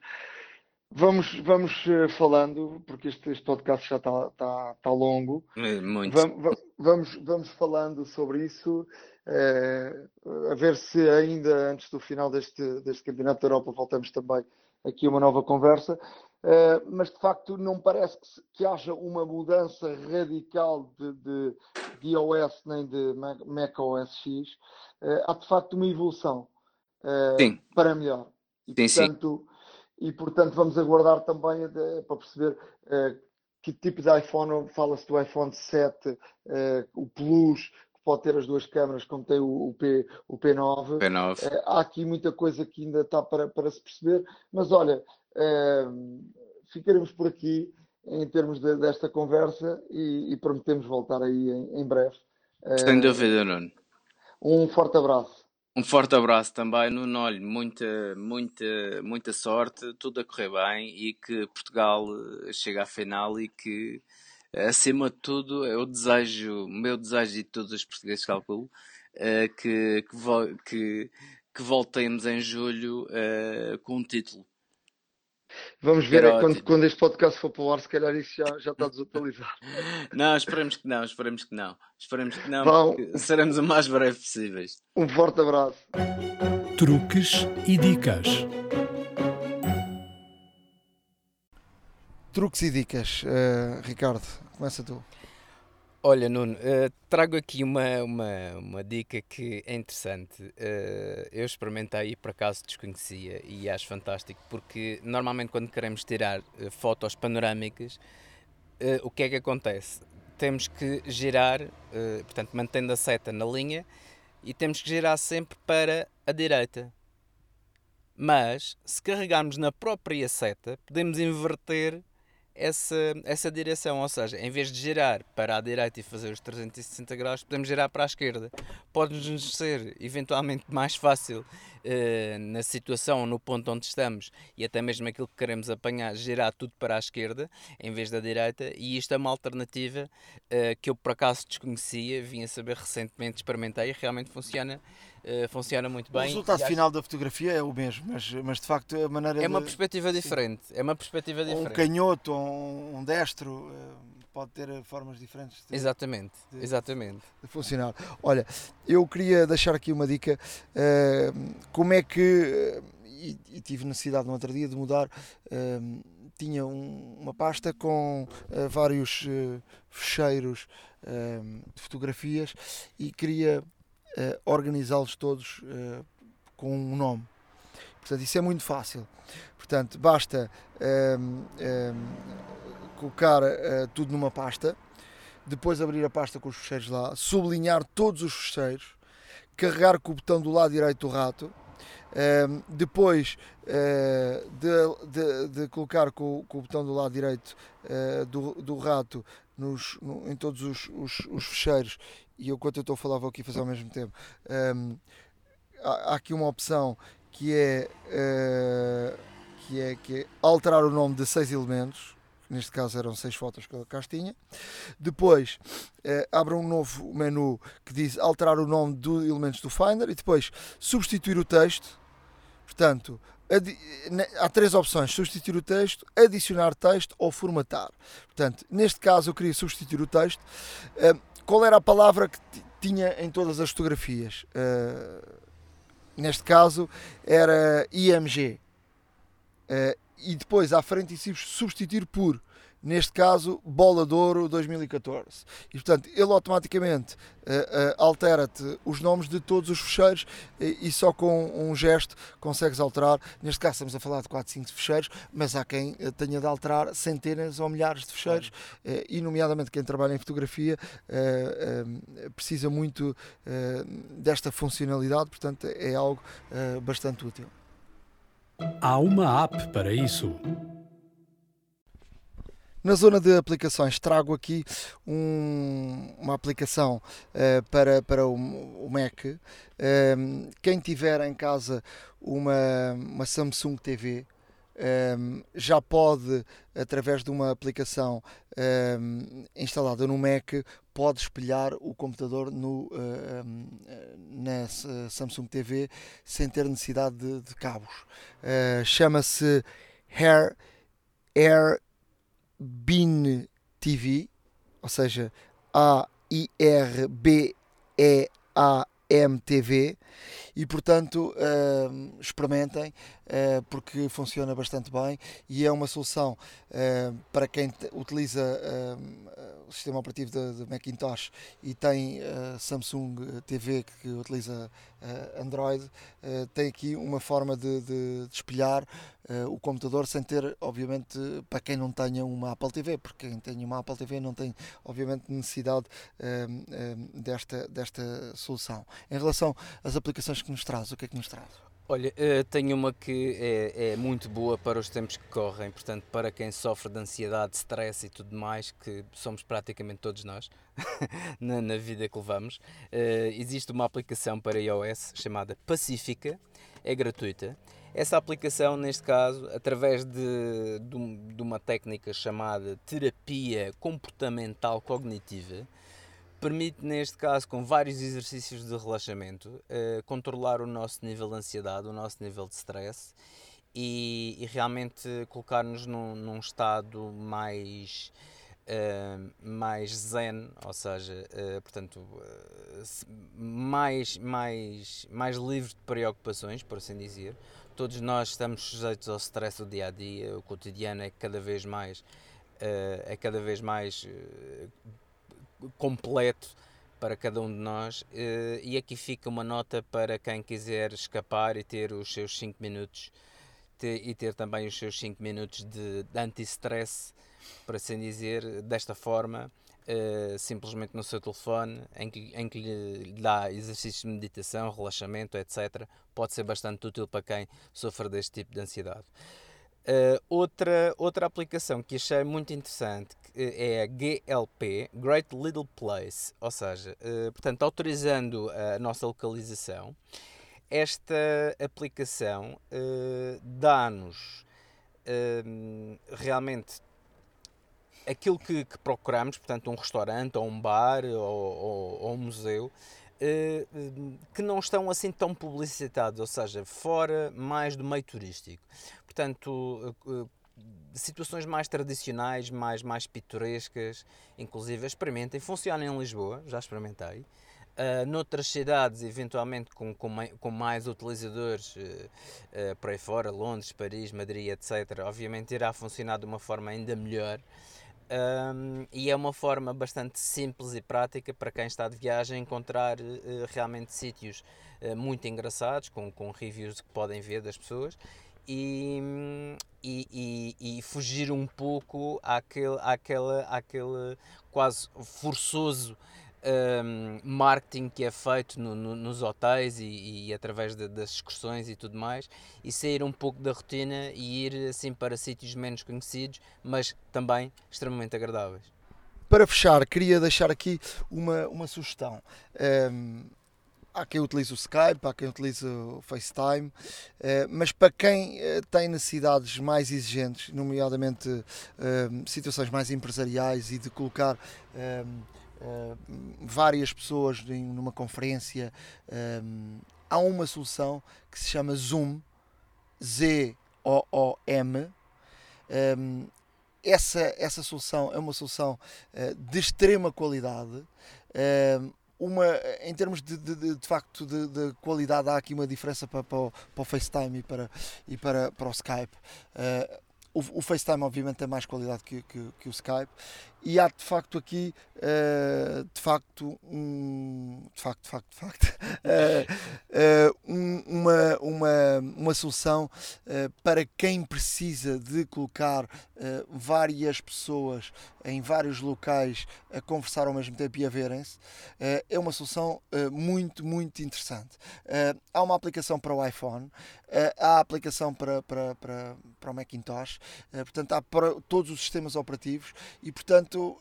Vamos, vamos falando, porque este, este podcast já está, está, está longo. Muito. Vamos, vamos, vamos falando sobre isso, a ver se ainda antes do final deste, deste Campeonato da Europa voltamos também aqui a uma nova conversa. Uh, mas de facto não parece que, que haja uma mudança radical de, de, de, iOS nem de Mac OS X. Uh, há de facto uma evolução uh, para melhor. E, sim, portanto, sim. e portanto vamos aguardar também de, para perceber que tipo de iPhone, fala-se do iPhone 7, o Plus, pode ter as duas câmaras, como tem o, o, P, o P9. P9. há aqui muita coisa que ainda está para, para se perceber, mas olha, Uh, ficaremos por aqui em termos de, desta conversa e, e, prometemos voltar aí em, em breve. Sem dúvida, Nuno. Um forte abraço. Um forte abraço também, Nuno. Olha, muita, muita, muita sorte, tudo a correr bem e que Portugal eh, chegue à final e que, acima de tudo, eu desejo, o meu desejo e de todos os portugueses calculo, uh, que, que, que, que, voltemos em julho uh, com um título Vamos ver é quando, quando, este podcast for para o ar, se calhar isso já, já está desatualizado. não, esperemos que não, esperemos que não. Esperemos que não, seremos o mais breve possíveis. Um forte abraço. Truques e dicas. Truques e dicas. Uh, Ricardo, começa tu. Olha, Nuno, uh, trago aqui uma, uma, uma dica que é interessante. Uh, eu experimentei e por acaso desconhecia e acho fantástico porque normalmente quando queremos tirar fotos panorâmicas, o que é que acontece? Temos que girar, portanto, mantendo a seta na linha e temos que girar sempre para a direita. Mas se carregarmos na própria seta, podemos inverter essa, essa direção, ou seja, em vez de girar para a direita e fazer os 360 graus, podemos girar para a esquerda. Pode-nos ser eventualmente mais fácil uh, na situação, no ponto onde estamos e até mesmo aquilo que queremos apanhar, girar tudo para a esquerda em vez da direita. E isto é uma alternativa uh, que eu por acaso desconhecia, vim a saber recentemente, experimentei e realmente funciona funciona muito bem. O resultado final da fotografia é o mesmo, mas, mas de facto a maneira É uma de... perspectiva diferente. Sim. É uma perspectiva diferente. Um canhoto ou um, destro uh, pode ter formas diferentes de, exatamente, de, exatamente. de funcionar. Olha, eu queria deixar aqui uma dica. Uh, como é que. E, e, tive necessidade no outro dia de mudar. tinha um, uma pasta com vários fecheiros de fotografias e queria uh, organizá-los todos uh, com um nome. Portanto, isso é muito fácil. Portanto, basta um, ehm, um, ehm, colocar uh, tudo numa pasta, depois abrir a pasta com os fecheiros lá, sublinhar todos os fecheiros, carregar com o botão do lado direito do rato, um, ehm, depois uh, de, de, de, colocar com, com, o botão do lado direito uh, do, do rato nos, no, em todos os, os, os fecheiros e eu, quando eu estou a falar, vou aqui fazer ao mesmo tempo. Um, há, há, aqui uma opção que é, uh, que é, que é alterar o nome de seis elementos. Neste caso eram seis fotos que eu cá tinha. Depois uh, abre um novo menu que diz alterar o nome dos elementos do Finder e depois substituir o texto. Portanto, há três opções: substituir o texto, adicionar texto ou formatar. Portanto, neste caso eu queria substituir o texto. Uh, qual era a palavra que tinha em todas as fotografias? Uh, neste caso era IMG. Uh, e depois à frente substituir por neste caso Bola de Ouro 2014. E portanto ele automaticamente uh, uh, altera-te os nomes de todos os fecheiros e, e, só com um gesto consegues alterar. Neste caso estamos a falar de 4, 5 fecheiros, mas há quem uh, tenha de alterar centenas ou milhares de fecheiros, e nomeadamente quem trabalha em fotografia precisa muito desta funcionalidade, portanto é algo bastante útil. Há uma app para isso. Na zona de aplicações trago aqui um, uma aplicação uh, para, para o, o Mac. Uh, quem tiver em casa uma, uma Samsung TV um, já pode, através de uma aplicação um, instalada no Mac, pode espelhar o computador no, uh, na Samsung TV sem ter necessidade de, de cabos. Uh, Chama-se Air, Air Bean TV, ou seja, A-I-R-B-E-A-M-T-V e portanto uh, experimentem uh, porque funciona bastante bem e é uma solução uh, para quem utiliza o sistema operativo de, Macintosh e tem Samsung TV que utiliza Android, tem aqui uma forma de, de, de espelhar o computador sem ter, obviamente, para quem não tenha uma Apple TV, porque quem tem uma Apple TV não tem, obviamente, necessidade desta, desta solução. Em relação às aplicações que nos traz, o que é que nos traz? Olha, eh, tenho uma que é, é, muito boa para os tempos que correm, portanto, para quem sofre de ansiedade, stress e tudo mais, que somos praticamente todos nós na, na, vida que levamos. Uh, existe uma aplicação para iOS chamada Pacífica, é gratuita. Essa aplicação, neste caso, através de, de, de uma técnica chamada terapia comportamental cognitiva, permite, neste caso, com vários exercícios de relaxamento, uh, controlar o nosso nível de ansiedade, o nosso nível de stress e, e realmente colocar-nos num, num, estado mais. Uh, mais zen, ou seja, uh, portanto, mais, mais, mais livre de preocupações, por assim dizer. Todos nós estamos sujeitos ao stress do dia a dia, o cotidiano é cada vez mais, é cada vez mais completo para cada um de nós eh, e aqui fica uma nota para quem quiser escapar e ter os seus 5 minutos e ter também os seus 5 minutos de, de anti-stress, por assim dizer, desta forma, uh, simplesmente no seu telefone, em que, em que lhe dá exercícios de meditação, relaxamento, etc. Pode ser bastante útil para quem sofre deste tipo de ansiedade. Uh, outra, outra aplicação que achei muito interessante é a GLP, Great Little Place, ou seja, uh, portanto, autorizando a nossa localização, esta aplicação uh, dá-nos realmente aquilo que, que, procuramos, portanto, um restaurante ou um bar ou, ou, ou um museu, que não estão assim tão publicitados, ou seja, fora mais do meio turístico. Portanto, eh, eh, situações mais tradicionais, mais, mais pitorescas, inclusive experimentem. Funciona em Lisboa, já experimentei. Uh, noutras cidades, eventualmente com, com, com mais utilizadores uh, uh, por aí fora, Londres, Paris, Madrid, etc., obviamente irá funcionar de uma forma ainda melhor. Um, e é uma forma bastante simples e prática para quem está de viagem encontrar realmente sítios muito engraçados, com, com reviews que podem ver das pessoas e, e, e, e, fugir um pouco àquele, àquele, àquele quase forçoso um, marketing que é feito no, no, nos hotéis e, e através de, das excursões e tudo mais e sair um pouco da rotina e ir assim para sítios menos conhecidos, mas também extremamente agradáveis. Para fechar, queria deixar aqui uma, uma sugestão. Um, há quem utilize o Skype, há quem utilize o FaceTime, eh, mas para quem eh, tem necessidades mais exigentes, nomeadamente eh, situações mais empresariais e de colocar várias pessoas numa conferência, há uma solução que se chama Zoom, Z-O-O-M. Essa, essa solução é uma solução de extrema qualidade uma, em termos de, de, de, de facto de, de, qualidade, há aqui uma diferença para, para, o, para o FaceTime e para, e para, para o Skype. Uh, o, o, FaceTime, obviamente, tem mais qualidade que, que, que o Skype e há de facto aqui uh, de facto um de facto de facto de facto uh, uh, um, uma, uma, uma solução para quem precisa de colocar várias pessoas em vários locais a conversar ao mesmo tempo e a verem-se é uma solução muito muito interessante. Há uma aplicação para o iPhone há a aplicação para, para, para, para o Macintosh portanto há para todos os sistemas operativos e portanto Portanto,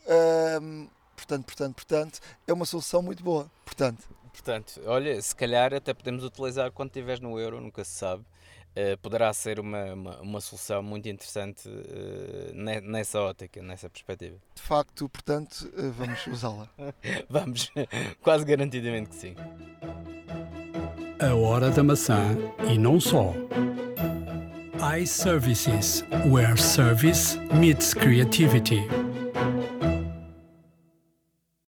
hum, portanto, portanto, portanto, é uma solução muito boa. Portanto, portanto, olha, se calhar até podemos utilizar quando estiveres no euro, nunca se sabe. uh, poderá ser uma, uma, uma, solução muito interessante uh, nessa ótica, nessa perspectiva. De facto, portanto, uh, vamos usá-la. vamos, quase garantidamente que sim. A hora da maçã e não só. iServices, where service meets creativity. Thank you.